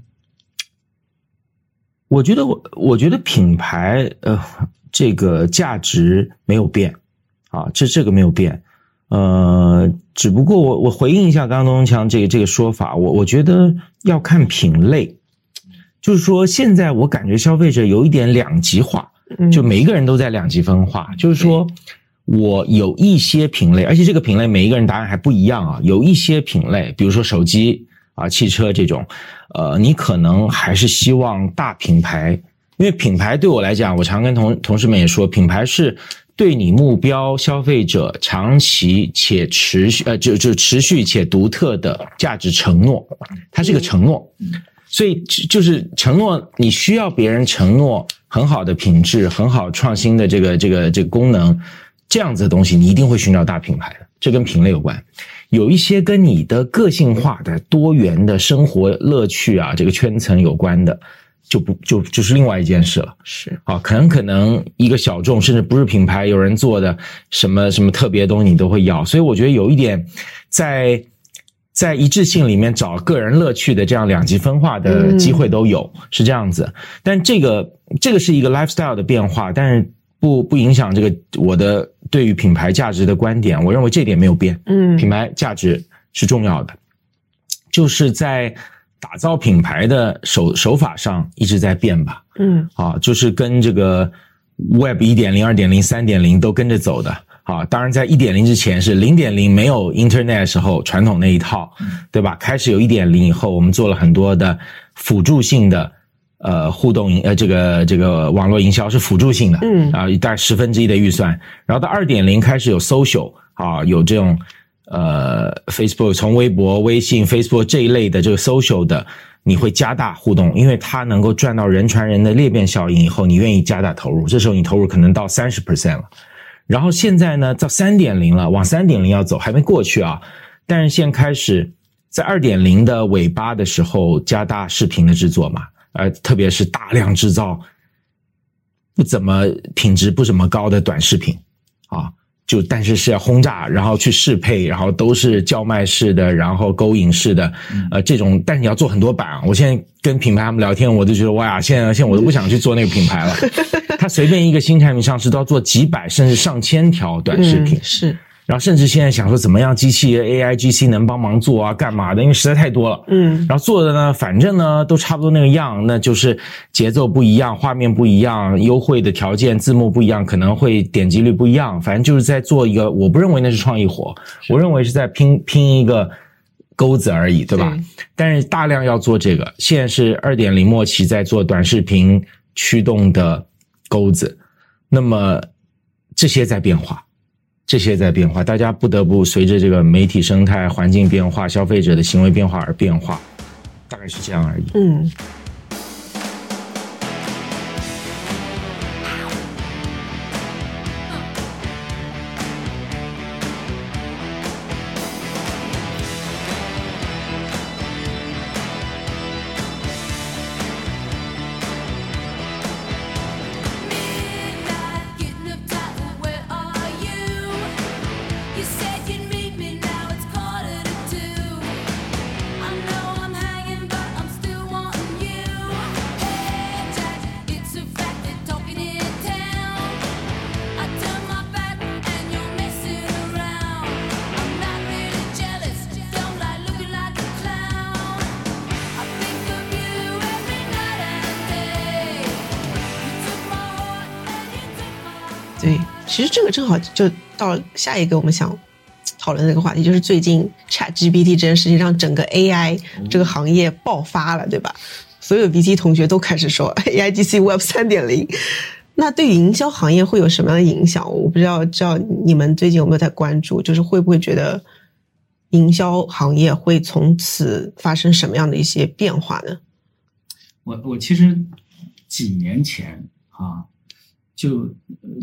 [SPEAKER 5] 我觉得我我觉得品牌呃这个价值没有变啊，这这个没有变，呃，只不过我我回应一下刚刚东强这个这个说法，我我觉得要看品类，就是说现在我感觉消费者有一点两极化，
[SPEAKER 4] 嗯
[SPEAKER 5] 就每一个人都在两极分化，就是说我有一些品类，而且这个品类每一个人答案还不一样啊。有一些品类，比如说手机啊、汽车这种，呃，你可能还是希望大品牌，因为品牌对我来讲，我常跟同同事们也说，品牌是对你目标消费者长期且持续呃就就持续且独特的价值承诺，它是一个承诺。所以就是承诺，你需要别人承诺很好的品质、很好创新的这个这个这个功能，这样子的东西，你一定会寻找大品牌的。这跟品类有关。有一些跟你的个性化的、多元的生活乐趣啊，这个圈层有关的，就不就就是另外一件事了。
[SPEAKER 4] 是
[SPEAKER 5] 啊，可能可能一个小众，甚至不是品牌，有人做的什么什么特别的东西，你都会要。所以我觉得有一点在在一致性里面找个人乐趣的这样两极分化的机会都有，是这样子。但这个这个是一个 lifestyle 的变化，但是不不影响这个我的对于品牌价值的观点。我认为这点没有变。
[SPEAKER 4] 嗯
[SPEAKER 5] 品牌价值是重要的，就是在打造品牌的手手法上一直在变吧。
[SPEAKER 4] 嗯
[SPEAKER 5] 啊，就是跟这个 Web 一点零、二点零、三点零都跟着走的。啊，当然在一点零之前是零点零没有 Internet 的时候，传统那一套，对吧？开始有一点零以后，我们做了很多的辅助性的呃互动营呃这个这个网络营销是辅助性的，
[SPEAKER 4] 嗯
[SPEAKER 5] 啊，大概十分之一的预算。然后到二点零开始有 social 啊，有这种呃 Facebook 从微博、微信、Facebook 这一类的这个 social 的，你会加大互动，因为它能够赚到人传人的裂变效应以后，你愿意加大投入，这时候你投入可能到三十 percent 了。然后现在呢，到三点零了，往三点零要走，还没过去啊。但是现在开始在二点零的尾巴的时候，加大视频的制作嘛，呃，特别是大量制造不怎么品质不怎么高的短视频啊，就但是是要轰炸，然后去适配，然后都是叫卖式的，然后勾引式的，呃，这种，但是你要做很多版啊。我现在跟品牌他们聊天，我就觉得哇呀，现在现在我都不想去做那个品牌了。他随便一个新产品上市都要做几百甚至上千条短视频
[SPEAKER 4] 嗯，是
[SPEAKER 5] 然后甚至现在想说怎么样机器 AI GC 能帮忙做啊，干嘛的？因为实在太多了。
[SPEAKER 4] 嗯
[SPEAKER 5] 然后做的呢，反正呢都差不多那个样，那就是节奏不一样，画面不一样，优惠的条件、字幕不一样，可能会点击率不一样。反正就是在做一个，我不认为那是创意活，我认为是在拼拼一个钩子而已，对吧？但是大量要做这个，现在是二点零末期在做短视频驱动的钩子，那么这些在变化。这些在变化，大家不得不随着这个媒体生态、环境变化、消费者的行为变化而变化，大概是这样而已。
[SPEAKER 4] 嗯。就到下一个我们想讨论的这个话题，就是最近 Chat GPT 这件事情让整个 AI 这个行业爆发了，对吧？所有 VT 同学都开始说 AI GC Web 三点零，那对于营销行业会有什么样的影响？我不知道，知道你们最近有没有在关注？就是会不会觉得营销行业会从此发生什么样的一些变化呢？
[SPEAKER 3] 我我其实几年前啊，就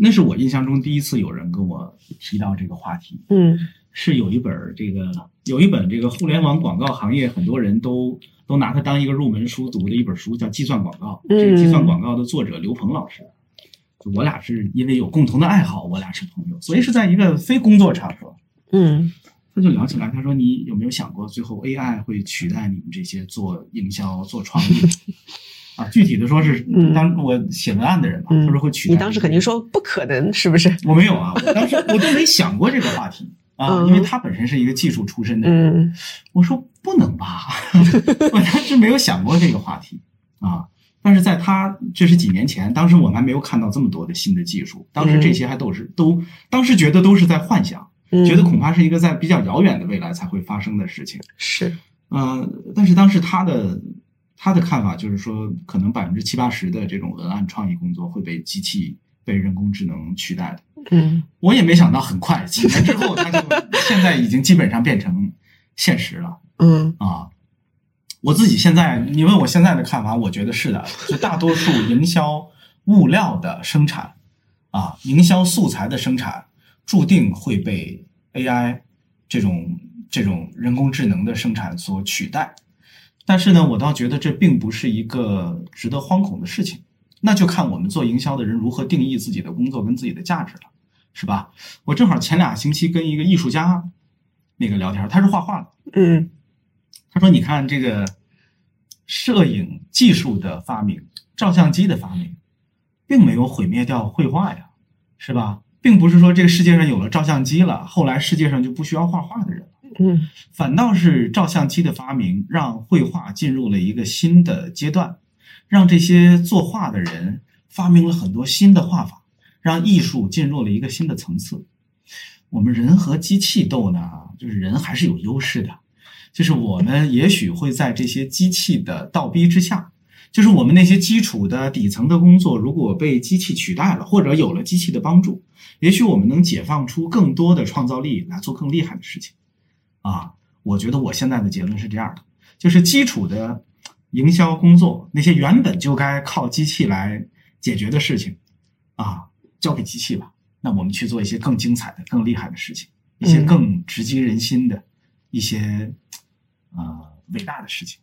[SPEAKER 3] 那是我印象中第一次有人跟我提到这个话题，
[SPEAKER 4] 嗯。
[SPEAKER 3] 是有一本儿这个有一本这个互联网广告行业很多人都都拿它当一个入门书读的一本书，叫《计算广告》。
[SPEAKER 4] 嗯。
[SPEAKER 3] 这个计算广告的作者刘鹏老师，就我俩是因为有共同的爱好，我俩是朋友，所以是在一个非工作场合，
[SPEAKER 4] 嗯。
[SPEAKER 3] 他就聊起来，他说：“你有没有想过，最后 AI 会取代你们这些做营销、做创意啊？具体的说是
[SPEAKER 4] 嗯
[SPEAKER 3] 当我写文案的人嘛，
[SPEAKER 4] 嗯
[SPEAKER 3] 他说会取代。
[SPEAKER 4] 你当时肯定说不可能，是不是？
[SPEAKER 3] 我没有啊，我当时我都没想过这个话题 啊，
[SPEAKER 4] 嗯
[SPEAKER 3] 因为他本身是一个技术出身的人。
[SPEAKER 4] 嗯
[SPEAKER 3] 我说不能吧，我当时没有想过这个话题啊。但是在他这是几年前，当时我们还没有看到这么多的新的技术，当时这些还都是都，当时觉得都是在幻想，
[SPEAKER 4] 嗯，
[SPEAKER 3] 觉得恐怕是一个在比较遥远的未来才会发生的事情。
[SPEAKER 4] 是
[SPEAKER 3] 呃，但是当时他的他的看法就是说，可能百分之七八十的这种文案创意工作会被机器、被人工智能取代的。
[SPEAKER 4] 嗯
[SPEAKER 3] 我也没想到，很快几年之后，它就现在已经基本上变成现实了
[SPEAKER 4] 嗯
[SPEAKER 3] 啊。我自己现在，你问我现在的看法，我觉得是的，就大多数营销物料的生产啊，营销素材的生产，注定会被 AI 这种这种人工智能的生产所取代。但是呢，我倒觉得这并不是一个值得惶恐的事情。那就看我们做营销的人如何定义自己的工作跟自己的价值了，是吧？我正好前俩星期跟一个艺术家那个聊天，他是画画的，
[SPEAKER 4] 嗯
[SPEAKER 3] 他说：“你看这个摄影技术的发明，照相机的发明，并没有毁灭掉绘画呀，是吧？并不是说这个世界上有了照相机了，后来世界上就不需要画画的人了。
[SPEAKER 4] 嗯
[SPEAKER 3] 反倒是照相机的发明，让绘画进入了一个新的阶段，让这些作画的人发明了很多新的画法，让艺术进入了一个新的层次。我们人和机器斗呢，就是人还是有优势的，就是我们也许会在这些机器的倒逼之下，就是我们那些基础的底层的工作，如果被机器取代了，或者有了机器的帮助，也许我们能解放出更多的创造力来做更厉害的事情。啊，我觉得我现在的结论是这样的，就是基础的营销工作，那些原本就该靠机器来解决的事情，啊，交给机器吧。那我们去做一些更精彩的、更厉害的事情，一些
[SPEAKER 4] 嗯
[SPEAKER 3] 更直击人心的、一些呃伟大的事情。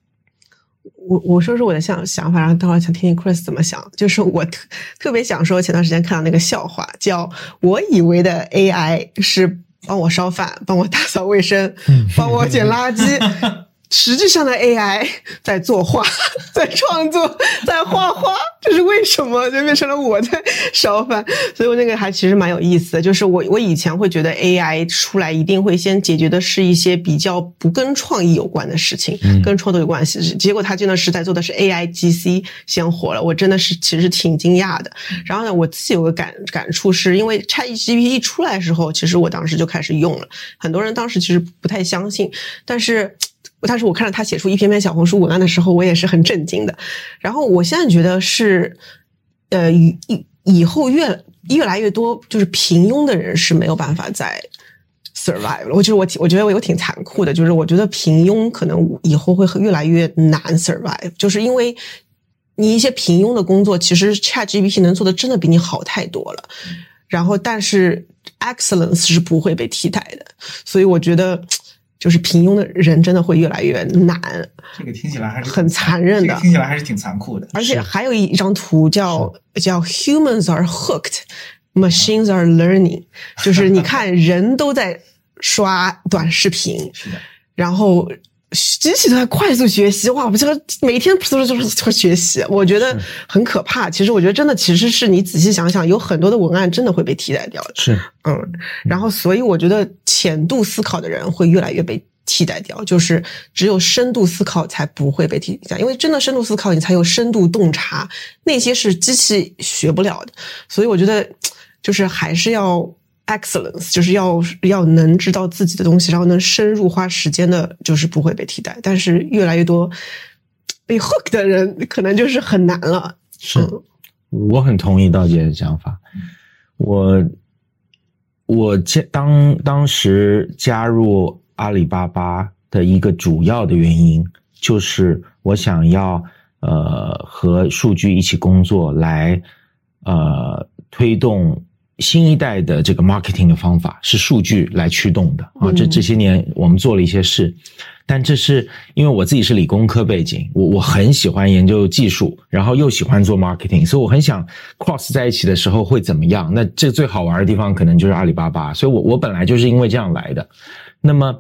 [SPEAKER 4] 我我说说我的想想法，然后待会儿想听听 Chris 怎么想。就是我特特别想说，前段时间看到那个笑话，叫我以为的 AI 是帮我烧饭、帮我打扫卫生、帮我捡垃圾，实际上的 AI 在作画、在创作、在画画，这是为什么？就变成了我在烧饭，所以我那个还其实蛮有意思的。就是我我以前会觉得 AI 出来一定会先解决的是一些比较不跟创意有关的事情，跟创作有关系。结果他真的是在做的是 AI GC 先火了，我真的是其实挺惊讶的。然后呢，我自己有个感感触，是因为 ChatGPT 一出来的时候，其实我当时就开始用了，很多人当时其实不太相信，但是。但是我看到他写出一篇篇小红书文案的时候，我也是很震惊的。然后我现在觉得是，呃，以以后越越来越多，就是平庸的人是没有办法再 survive 了。我就是我我觉得我有挺残酷的，就是我觉得平庸可能以后会越来越难 survive，就是因为你一些平庸的工作，其实 Chat GPT 能做的真的比你好太多了。然后，但是 excellence 是不会被替代的，所以我觉得。就是平庸的人真的会越来越难，
[SPEAKER 3] 这个听起来还是
[SPEAKER 4] 很残忍的，
[SPEAKER 3] 听起来还是挺残酷的。
[SPEAKER 4] 而且还有一张图叫叫 Humans are hooked, machines are learning，就是你看人都在刷短视频，
[SPEAKER 3] 是的，
[SPEAKER 4] 然后。机器都在快速学习，哇！我这个每天都是在学习，我觉得很可怕。其实我觉得真的，其实是你仔细想想，有很多的文案真的会被替代掉的。
[SPEAKER 5] 是，
[SPEAKER 4] 嗯。然后，所以我觉得浅度思考的人会越来越被替代掉，就是只有深度思考才不会被替代，因为真的深度思考，你才有深度洞察，那些是机器学不了的。所以我觉得，就是还是要。Excellence 就是要要能知道自己的东西，然后能深入花时间的，就是不会被替代。但是越来越多被 hook 的人，可能就是很难了。
[SPEAKER 5] 是，我很同意道姐的想法。我我加当当时加入阿里巴巴的一个主要的原因，就是我想要呃和数据一起工作，来呃推动。新一代的这个 marketing 的方法是数据来驱动的啊，这这些年我们做了一些事，但这是因为我自己是理工科背景，我我很喜欢研究技术，然后又喜欢做 marketing，所以我很想 cross 在一起的时候会怎么样？那这最好玩的地方可能就是阿里巴巴，所以我我本来就是因为这样来的。那么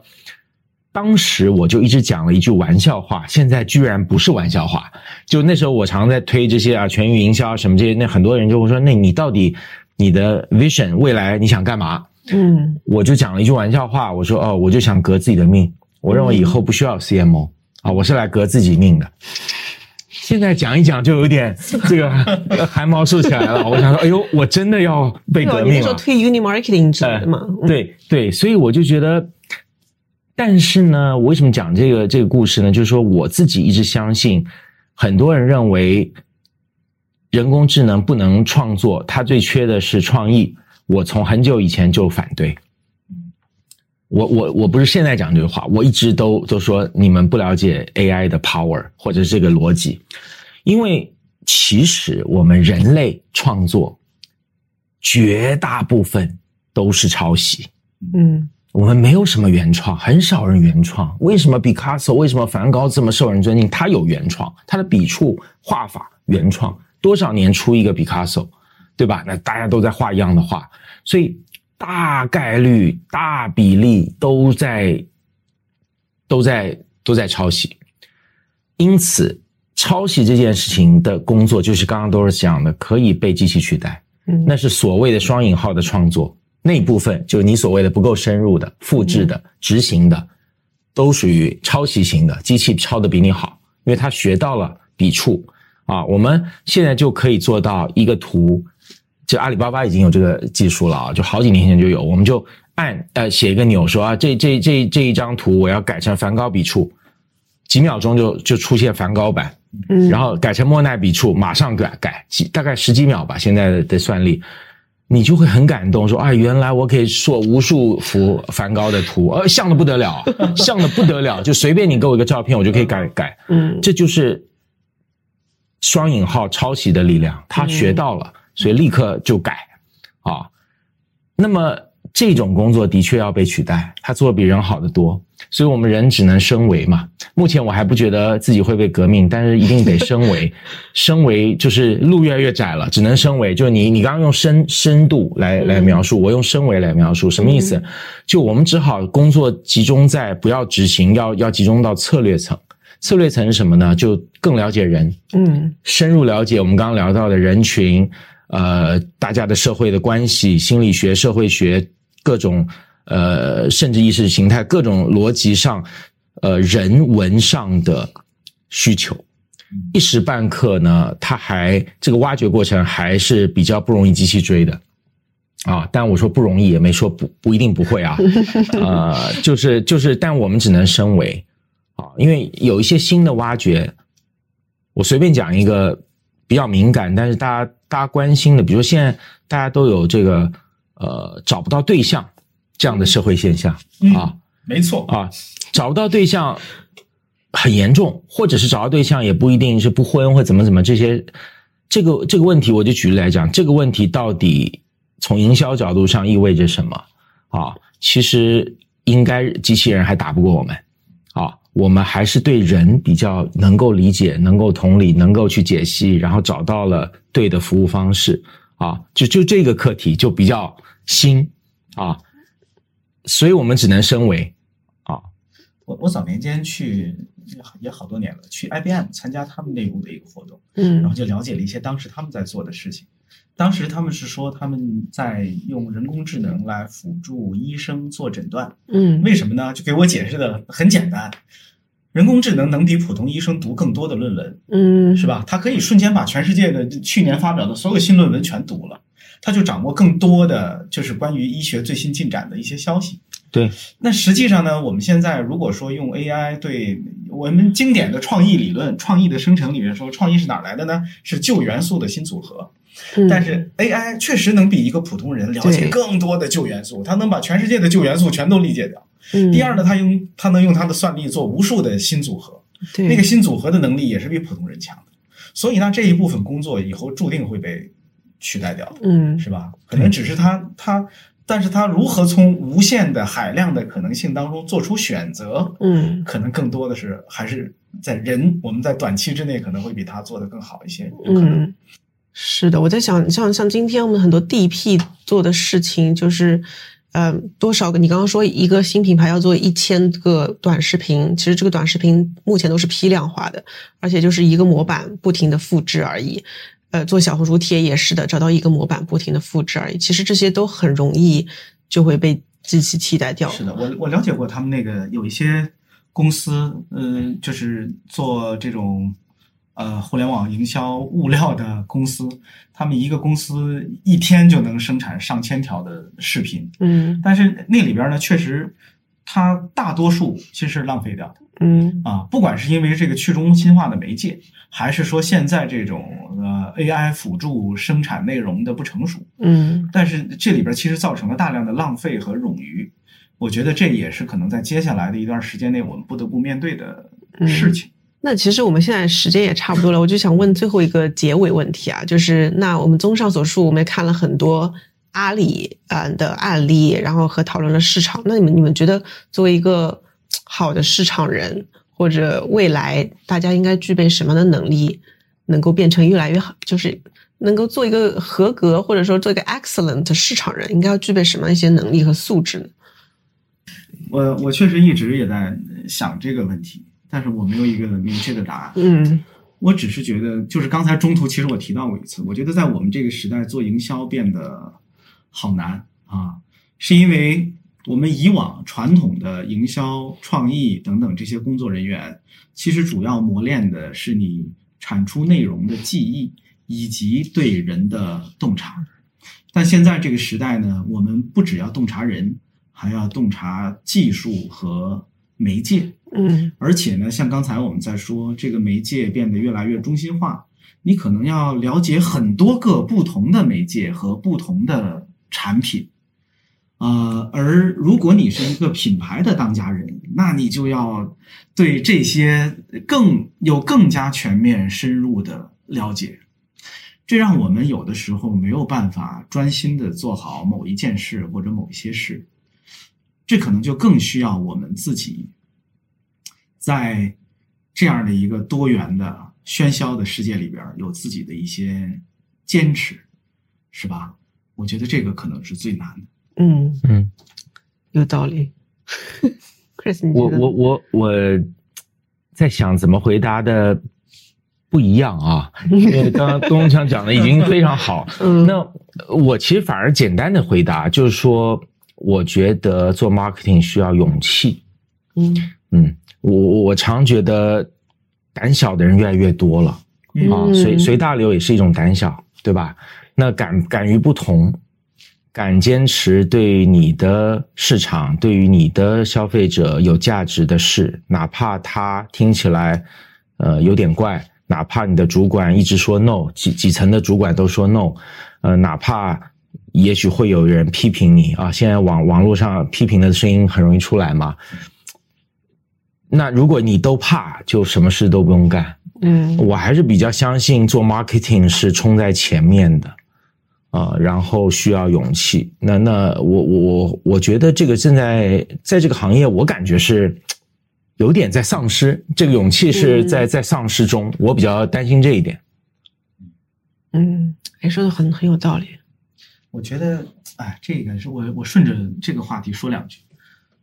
[SPEAKER 5] 当时我就一直讲了一句玩笑话，现在居然不是玩笑话。就那时候我常在推这些啊，全域营销什么这些，那很多人就会说，那你到底？你的 vision 未来你想干嘛？嗯，我就讲了一句玩笑话，我说哦，我就想革自己的命。我认为以后不需要 CMO 啊，我是来革自己命的。现在讲一讲就有点 这个汗毛竖起来了。我想说，哎呦，我真的要被革命了。你
[SPEAKER 4] 说推 uni marketing 之类的吗？
[SPEAKER 5] 对对，所以我就觉得，但是呢，我为什么讲这个这个故事呢？就是说我自己一直相信，很多人认为。人工智能不能创作，它最缺的是创意。我从很久以前就反对。我我我不是现在讲这句话，我一直都都说你们不了解 AI 的 power 或者这个逻辑，因为其实我们人类创作绝大部分都是抄袭。嗯，我们没有什么原创，很少人原创。为什么毕卡索、为什么梵高这么受人尊敬？他有原创，他的笔触、画法原创。多少年出一个毕卡索，对吧？那大家都在画一样的画，所以大概率、大比例都在都在都在抄袭。因此，抄袭这件事情的工作，就是刚刚都是讲的，可以被机器取代。嗯，那是所谓的双引号的创作，那部分就是你所谓的不够深入的、复制的、执行的，都属于抄袭型的。机器抄的比你好，因为它学到了笔触。啊，我们现在就可以做到一个图，就阿里巴巴已经有这个技术了啊，就好几年前就有，我们就按呃写一个钮，说啊这这这这一张图我要改成梵高笔触，几秒钟就就出现梵高版，嗯，然后改成莫奈笔触，马上改改几大概十几秒吧，现在的算力，你就会很感动，说啊原来我可以做无数幅梵高的图，呃像的不得了，像的不得了，就随便你给我一个照片，我就可以改改，嗯，这就是。双引号抄袭的力量，他学到了，所以立刻就改，啊，那么这种工作的确要被取代，他做的比人好得多，所以我们人只能升维嘛。目前我还不觉得自己会被革命，但是一定得升维，升维就是路越来越窄了，只能升维。就你你刚刚用深深度来来描述，我用升维来描述，什么意思？就我们只好工作集中在不要执行，要要集中到策略层。策略层是什么呢？就更了解人，
[SPEAKER 4] 嗯
[SPEAKER 5] 深入了解我们刚刚聊到的人群，呃，大家的社会的关系、心理学、社会学各种呃，甚至意识形态各种逻辑上，呃，人文上的需求。一时半刻呢，它还这个挖掘过程还是比较不容易机器追的。啊，但我说不容易，也没说不不一定不会啊，呃，就是就是，但我们只能身为啊，因为有一些新的挖掘，我随便讲一个比较敏感，但是大家大家关心的，比如说现在大家都有这个呃找不到对象这样的社会现象啊
[SPEAKER 3] 没错，
[SPEAKER 5] 啊，找不到对象很严重，或者是找到对象也不一定是不婚或怎么怎么这些，这个这个问题我就举例来讲，这个问题到底从营销角度上意味着什么啊？其实应该机器人还打不过我们啊，我们还是对人比较能够理解、能够同理、能够去解析，然后找到了对的服务方式。啊，就就这个课题就比较新啊，所以我们只能升维啊，
[SPEAKER 3] 我我早年间去也好多年了，去 IBM 参加他们内部的一个活动，嗯。然后
[SPEAKER 4] 嗯
[SPEAKER 3] 就了解了一些当时他们在做的事情。当时他们是说他们在用人工智能来辅助医生做诊断，
[SPEAKER 4] 嗯
[SPEAKER 3] 为什么呢？就给我解释的很简单，人工智能能比普通医生读更多的论文，
[SPEAKER 4] 嗯，
[SPEAKER 3] 是？吧？它可以瞬间把全世界的去年发表的所有新论文全读了，它就掌握更多的就是关于医学最新进展的一些消息。
[SPEAKER 5] 对，
[SPEAKER 3] 那实际上呢，我们现在如果说用 AI 对我们经典的创意理论、创意的生成里面说，创意是哪儿来的呢？是旧元素的新组合。
[SPEAKER 4] 嗯
[SPEAKER 3] 但是 AI 确实能比一个普通人了解更多的旧元素，它能把全世界的旧元素全都理解掉。
[SPEAKER 4] 嗯
[SPEAKER 3] 第二呢，它用它能用它的算力做无数的新组合，
[SPEAKER 4] 对
[SPEAKER 3] 那个新组合的能力也是比普通人强的。所以呢，这一部分工作以后注定会被取代掉，
[SPEAKER 4] 嗯
[SPEAKER 3] 是吧？可能只是它它，但是它如何从无限的海量的可能性当中做出选择，
[SPEAKER 4] 嗯
[SPEAKER 3] 可能更多的是还是在人，我们在短期之内可能会比它做得更好一些，有可能。
[SPEAKER 4] 嗯，是的，我在想，像像今天我们很多 DP 做的事情，就是，呃，多少个？你刚刚说一个新品牌要做一千个短视频，其实这个短视频目前都是批量化的，而且就是一个模板不停的复制而已。呃，做小红书贴也是的，找到一个模板不停的复制而已。其实这些都很容易就会被机器替代掉。
[SPEAKER 3] 是的，我我了解过他们那个有一些公司，嗯、就是做这种呃互联网营销物料的公司，他们一个公司一天就能生产上千条的视频，
[SPEAKER 4] 嗯。
[SPEAKER 3] 但是那里边呢，确实它大多数其实是浪费掉的
[SPEAKER 4] 嗯。
[SPEAKER 3] 啊，不管是因为这个去中心化的媒介，还是说现在这种呃 AI 辅助生产内容的不成熟，
[SPEAKER 4] 嗯。
[SPEAKER 3] 但是这里边其实造成了大量的浪费和冗余，我觉得这也是可能在接下来的一段时间内我们不得不面对的事情。
[SPEAKER 4] 那其实我们现在时间也差不多了，我就想问最后一个结尾问题啊，就是那我们综上所述，我们也看了很多阿里啊的案例，然后和讨论了市场。那你们你们觉得作为一个好的市场人，或者未来大家应该具备什么样的能力，能够变成越来越好，就是能够做一个合格或者说做一个 excellent 市场人，应该要具备什么样一些能力和素质呢？
[SPEAKER 3] 我我确实一直也在想这个问题，但是我没有一个明确的答案。
[SPEAKER 4] 嗯
[SPEAKER 3] 我只是觉得，就是刚才中途其实我提到过一次，我觉得在我们这个时代做营销变得好难啊，是因为我们以往传统的营销、创意等等这些工作人员，其实主要磨练的是你产出内容的记忆以及对人的洞察。但现在这个时代呢，我们不只要洞察人，还要洞察技术和媒介。
[SPEAKER 4] 嗯
[SPEAKER 3] 而且呢，像刚才我们在说，这个媒介变得越来越中心化，你可能要了解很多个不同的媒介和不同的产品。呃，而如果你是一个品牌的当家人，那你就要对这些更有更加全面、深入的了解。这让我们有的时候没有办法专心的做好某一件事或者某一些事，这可能就更需要我们自己在这样的一个多元的喧嚣的世界里边，有自己的一些坚持，是吧？我觉得这个可能是最难的。
[SPEAKER 4] 嗯，
[SPEAKER 5] 嗯，
[SPEAKER 4] 有道理。Chris，
[SPEAKER 5] 我我我我在想怎么回答的不一样啊，因为刚刚东强讲的已经非常好。
[SPEAKER 4] 嗯
[SPEAKER 5] 那我其实反而简单的回答就是说，我觉得做 marketing 需要勇气。
[SPEAKER 4] 嗯
[SPEAKER 5] 嗯，我我我常觉得胆小的人越来越多了。啊，
[SPEAKER 4] 嗯
[SPEAKER 5] 随随大流也是一种胆小，对吧？那敢敢于不同，敢坚持对你的市场、对于你的消费者有价值的事，哪怕他听起来呃有点怪，哪怕你的主管一直说 no，几几层的主管都说 no，呃，哪怕也许会有人批评你啊，现在网网络上批评的声音很容易出来嘛。那如果你都怕，就什么事都不用干。
[SPEAKER 4] 嗯
[SPEAKER 5] 我还是比较相信做 marketing 是冲在前面的，啊、然后需要勇气。那那我我我我觉得这个正在在这个行业，我感觉是有点在丧失，这个勇气是在在丧失中，我比较担心这一点。
[SPEAKER 4] 嗯，哎，说的很很有道理。
[SPEAKER 3] 我觉得，哎，这个是我我顺着这个话题说两句。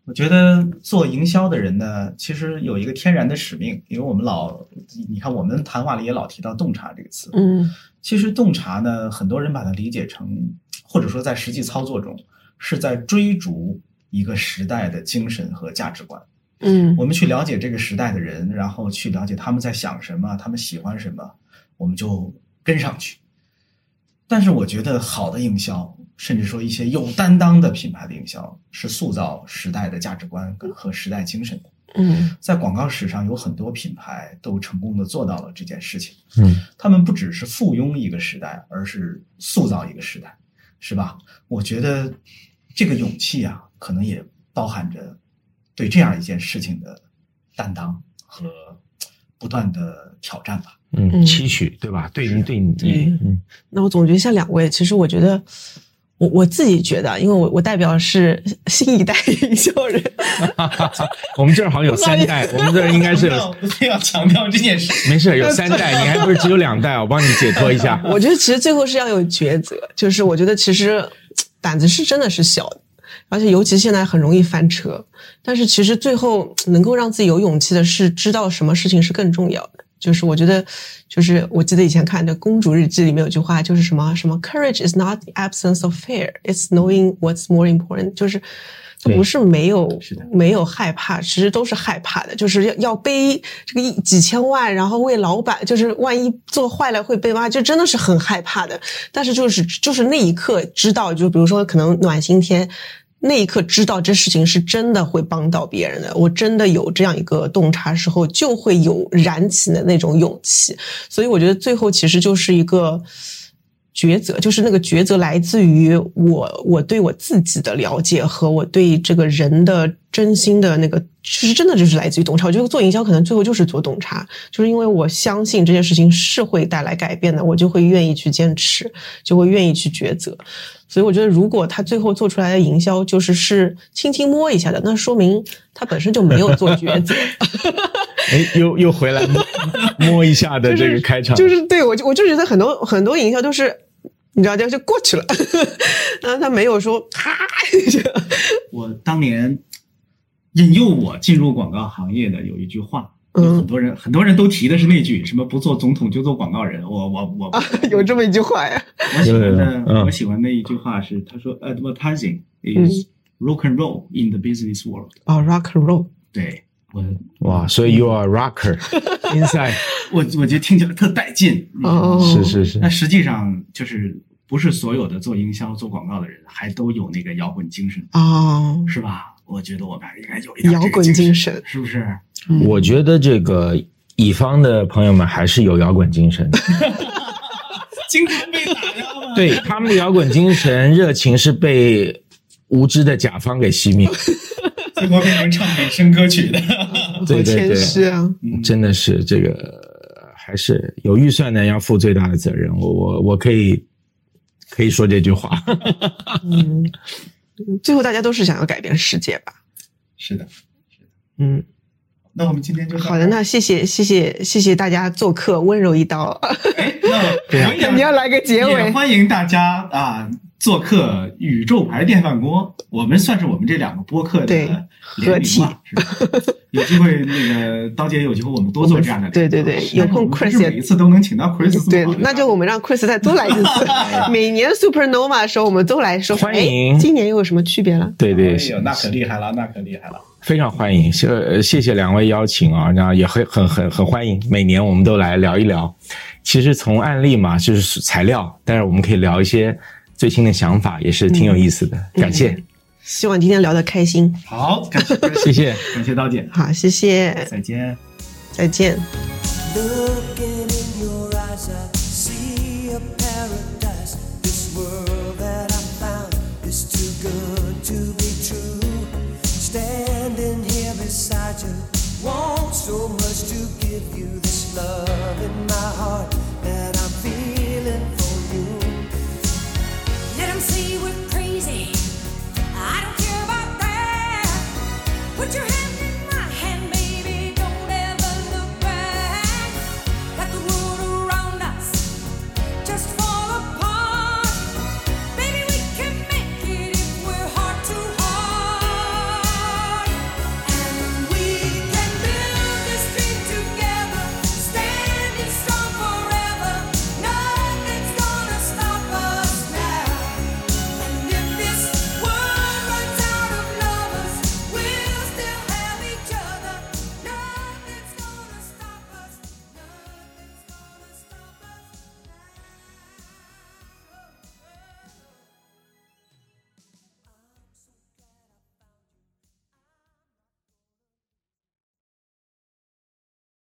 [SPEAKER 3] 我觉得做营销的人呢，其实有一个天然的使命，因为我们老，你看我们谈话里也老提到洞察这个词。
[SPEAKER 4] 嗯
[SPEAKER 3] 其实洞察呢，很多人把它理解成，或者说在实际操作中，是在追逐一个时代的精神和价值观。
[SPEAKER 4] 嗯
[SPEAKER 3] 我们去了解这个时代的人，然后去了解他们在想什么，他们喜欢什么，我们就跟上去。但是我觉得好的营销，甚至说一些有担当的品牌的营销，是塑造时代的价值观和时代精神的。
[SPEAKER 4] 嗯
[SPEAKER 3] 在广告史上，有很多品牌都成功的做到了这件事情。
[SPEAKER 5] 嗯
[SPEAKER 3] 他们不只是附庸一个时代，而是塑造一个时代，是吧？我觉得这个勇气啊，可能也包含着对这样一件事情的担当和不断的挑战吧。
[SPEAKER 5] 嗯，
[SPEAKER 4] 嗯
[SPEAKER 5] 期许对吧？对你对你，
[SPEAKER 4] 对
[SPEAKER 5] 嗯
[SPEAKER 4] 那我总结一下两位，其实我觉得。我我自己觉得，因为我我代表的是新一代营销人，
[SPEAKER 5] 我们这儿好像有三代，我们这儿应该是有
[SPEAKER 3] 不是要强调这件事。
[SPEAKER 5] 没事有三代，你还不是只有两代？我帮你解脱一下。
[SPEAKER 4] 我觉得其实最后是要有抉择，就是我觉得其实胆子是真的是小的，而且尤其现在很容易翻车。但是其实最后能够让自己有勇气的是知道什么事情是更重要的。就是我觉得，就是我记得以前看的《公主日记》里面有句话，就是什么什么 “Courage is not the absence of fear, it's knowing what's more important”，就是。它不是没有
[SPEAKER 3] 是
[SPEAKER 4] 没有害怕，其实都是害怕的，就是要要背这个一几千万，然后为老板，就是万一做坏了会被骂，就真的是很害怕的。但是就是就是那一刻知道，就比如说可能暖心天。那一刻知道这事情是真的会帮到别人的，我真的有这样一个洞察时候，就会有燃起的那种勇气。所以我觉得最后其实就是一个抉择，就是那个抉择来自于我我对我自己的了解和我对这个人的真心的那个，其实真的就是来自于洞察。我觉得做营销可能最后就是做洞察，就是因为我相信这件事情是会带来改变的，我就会愿意去坚持，就会愿意去抉择。所以我觉得，如果他最后做出来的营销就是是轻轻摸一下的，那说明他本身就没有做抉择。
[SPEAKER 5] 哎，又又回来摸 摸一下的这个开场，
[SPEAKER 4] 就是对我就我就觉得很多很多营销都是，你知道，就就过去了，然后他没有说哈，
[SPEAKER 3] 我当年引诱我进入广告行业的有一句话，有
[SPEAKER 4] 嗯
[SPEAKER 3] 很多人很多人都提的是那句什么不做总统就做广告人。我我我
[SPEAKER 4] 有这么一句话呀。
[SPEAKER 3] 我喜欢
[SPEAKER 5] 有有有
[SPEAKER 3] 的
[SPEAKER 5] 嗯
[SPEAKER 3] 我喜欢的一句话是，他说 advertising is rock and roll in the business world。
[SPEAKER 4] 哦，rock and roll，
[SPEAKER 3] 对我
[SPEAKER 5] 哇，所以 you are a rocker inside，
[SPEAKER 3] 我我觉得听起来特带劲。
[SPEAKER 4] 哦
[SPEAKER 5] 是是是
[SPEAKER 3] 那，实际上就是不是所有的做营销、做广告的人还都有那个摇滚精神，
[SPEAKER 4] 哦，
[SPEAKER 3] 是吧？我觉得我们还应该有一点
[SPEAKER 4] 摇滚
[SPEAKER 3] 精
[SPEAKER 4] 神
[SPEAKER 3] 是不是？
[SPEAKER 5] 我觉得这个乙方的朋友们还是有摇滚精神的，
[SPEAKER 3] 经常被打压？
[SPEAKER 5] 对他们的摇滚精神热情是被无知的甲方给熄灭，
[SPEAKER 3] 最后变成唱美声歌曲的。
[SPEAKER 5] 对对对
[SPEAKER 4] 虚啊。
[SPEAKER 5] 真的是这个还是有预算的要负最大的责任。我我我可以可以说这句话，
[SPEAKER 4] 嗯，最后大家都是想要改变世界吧。
[SPEAKER 3] 是的是的，
[SPEAKER 4] 嗯，
[SPEAKER 3] 那我们今天就到
[SPEAKER 4] 好的，那谢谢谢谢谢谢大家做客，温柔一刀。
[SPEAKER 3] 哎，那
[SPEAKER 4] 你要来个结尾。
[SPEAKER 3] 欢迎大家啊，做客宇宙牌电饭锅，我们算是我们这两个播客的
[SPEAKER 4] 合体
[SPEAKER 3] 有机会那个刀姐有机会我们多做这样的
[SPEAKER 4] 对对对有空 Chris 也
[SPEAKER 3] 每一次都能请到 Chris
[SPEAKER 4] 对，那就我们让 Chris 再多来一次。每年 Supernova 的时候，我们都来说，
[SPEAKER 5] 欢迎
[SPEAKER 4] 哎今年又有什么区别了？
[SPEAKER 5] 对对，
[SPEAKER 3] 哎呦，那可厉害了，那可厉害了。
[SPEAKER 5] 非常欢迎，谢呃谢谢两位邀请啊，然后也很很很很欢迎，每年我们都来聊一聊。其实从案例嘛，就是材料，但是我们可以聊一些最新的想法，也是挺有意思的。感谢，
[SPEAKER 4] 希望今天聊得开心。
[SPEAKER 3] 好，感谢
[SPEAKER 5] 谢谢。
[SPEAKER 3] 感谢刀姐，
[SPEAKER 4] 好，谢谢，
[SPEAKER 3] 再见。
[SPEAKER 4] 再见。
[SPEAKER 6] So much to give you this love.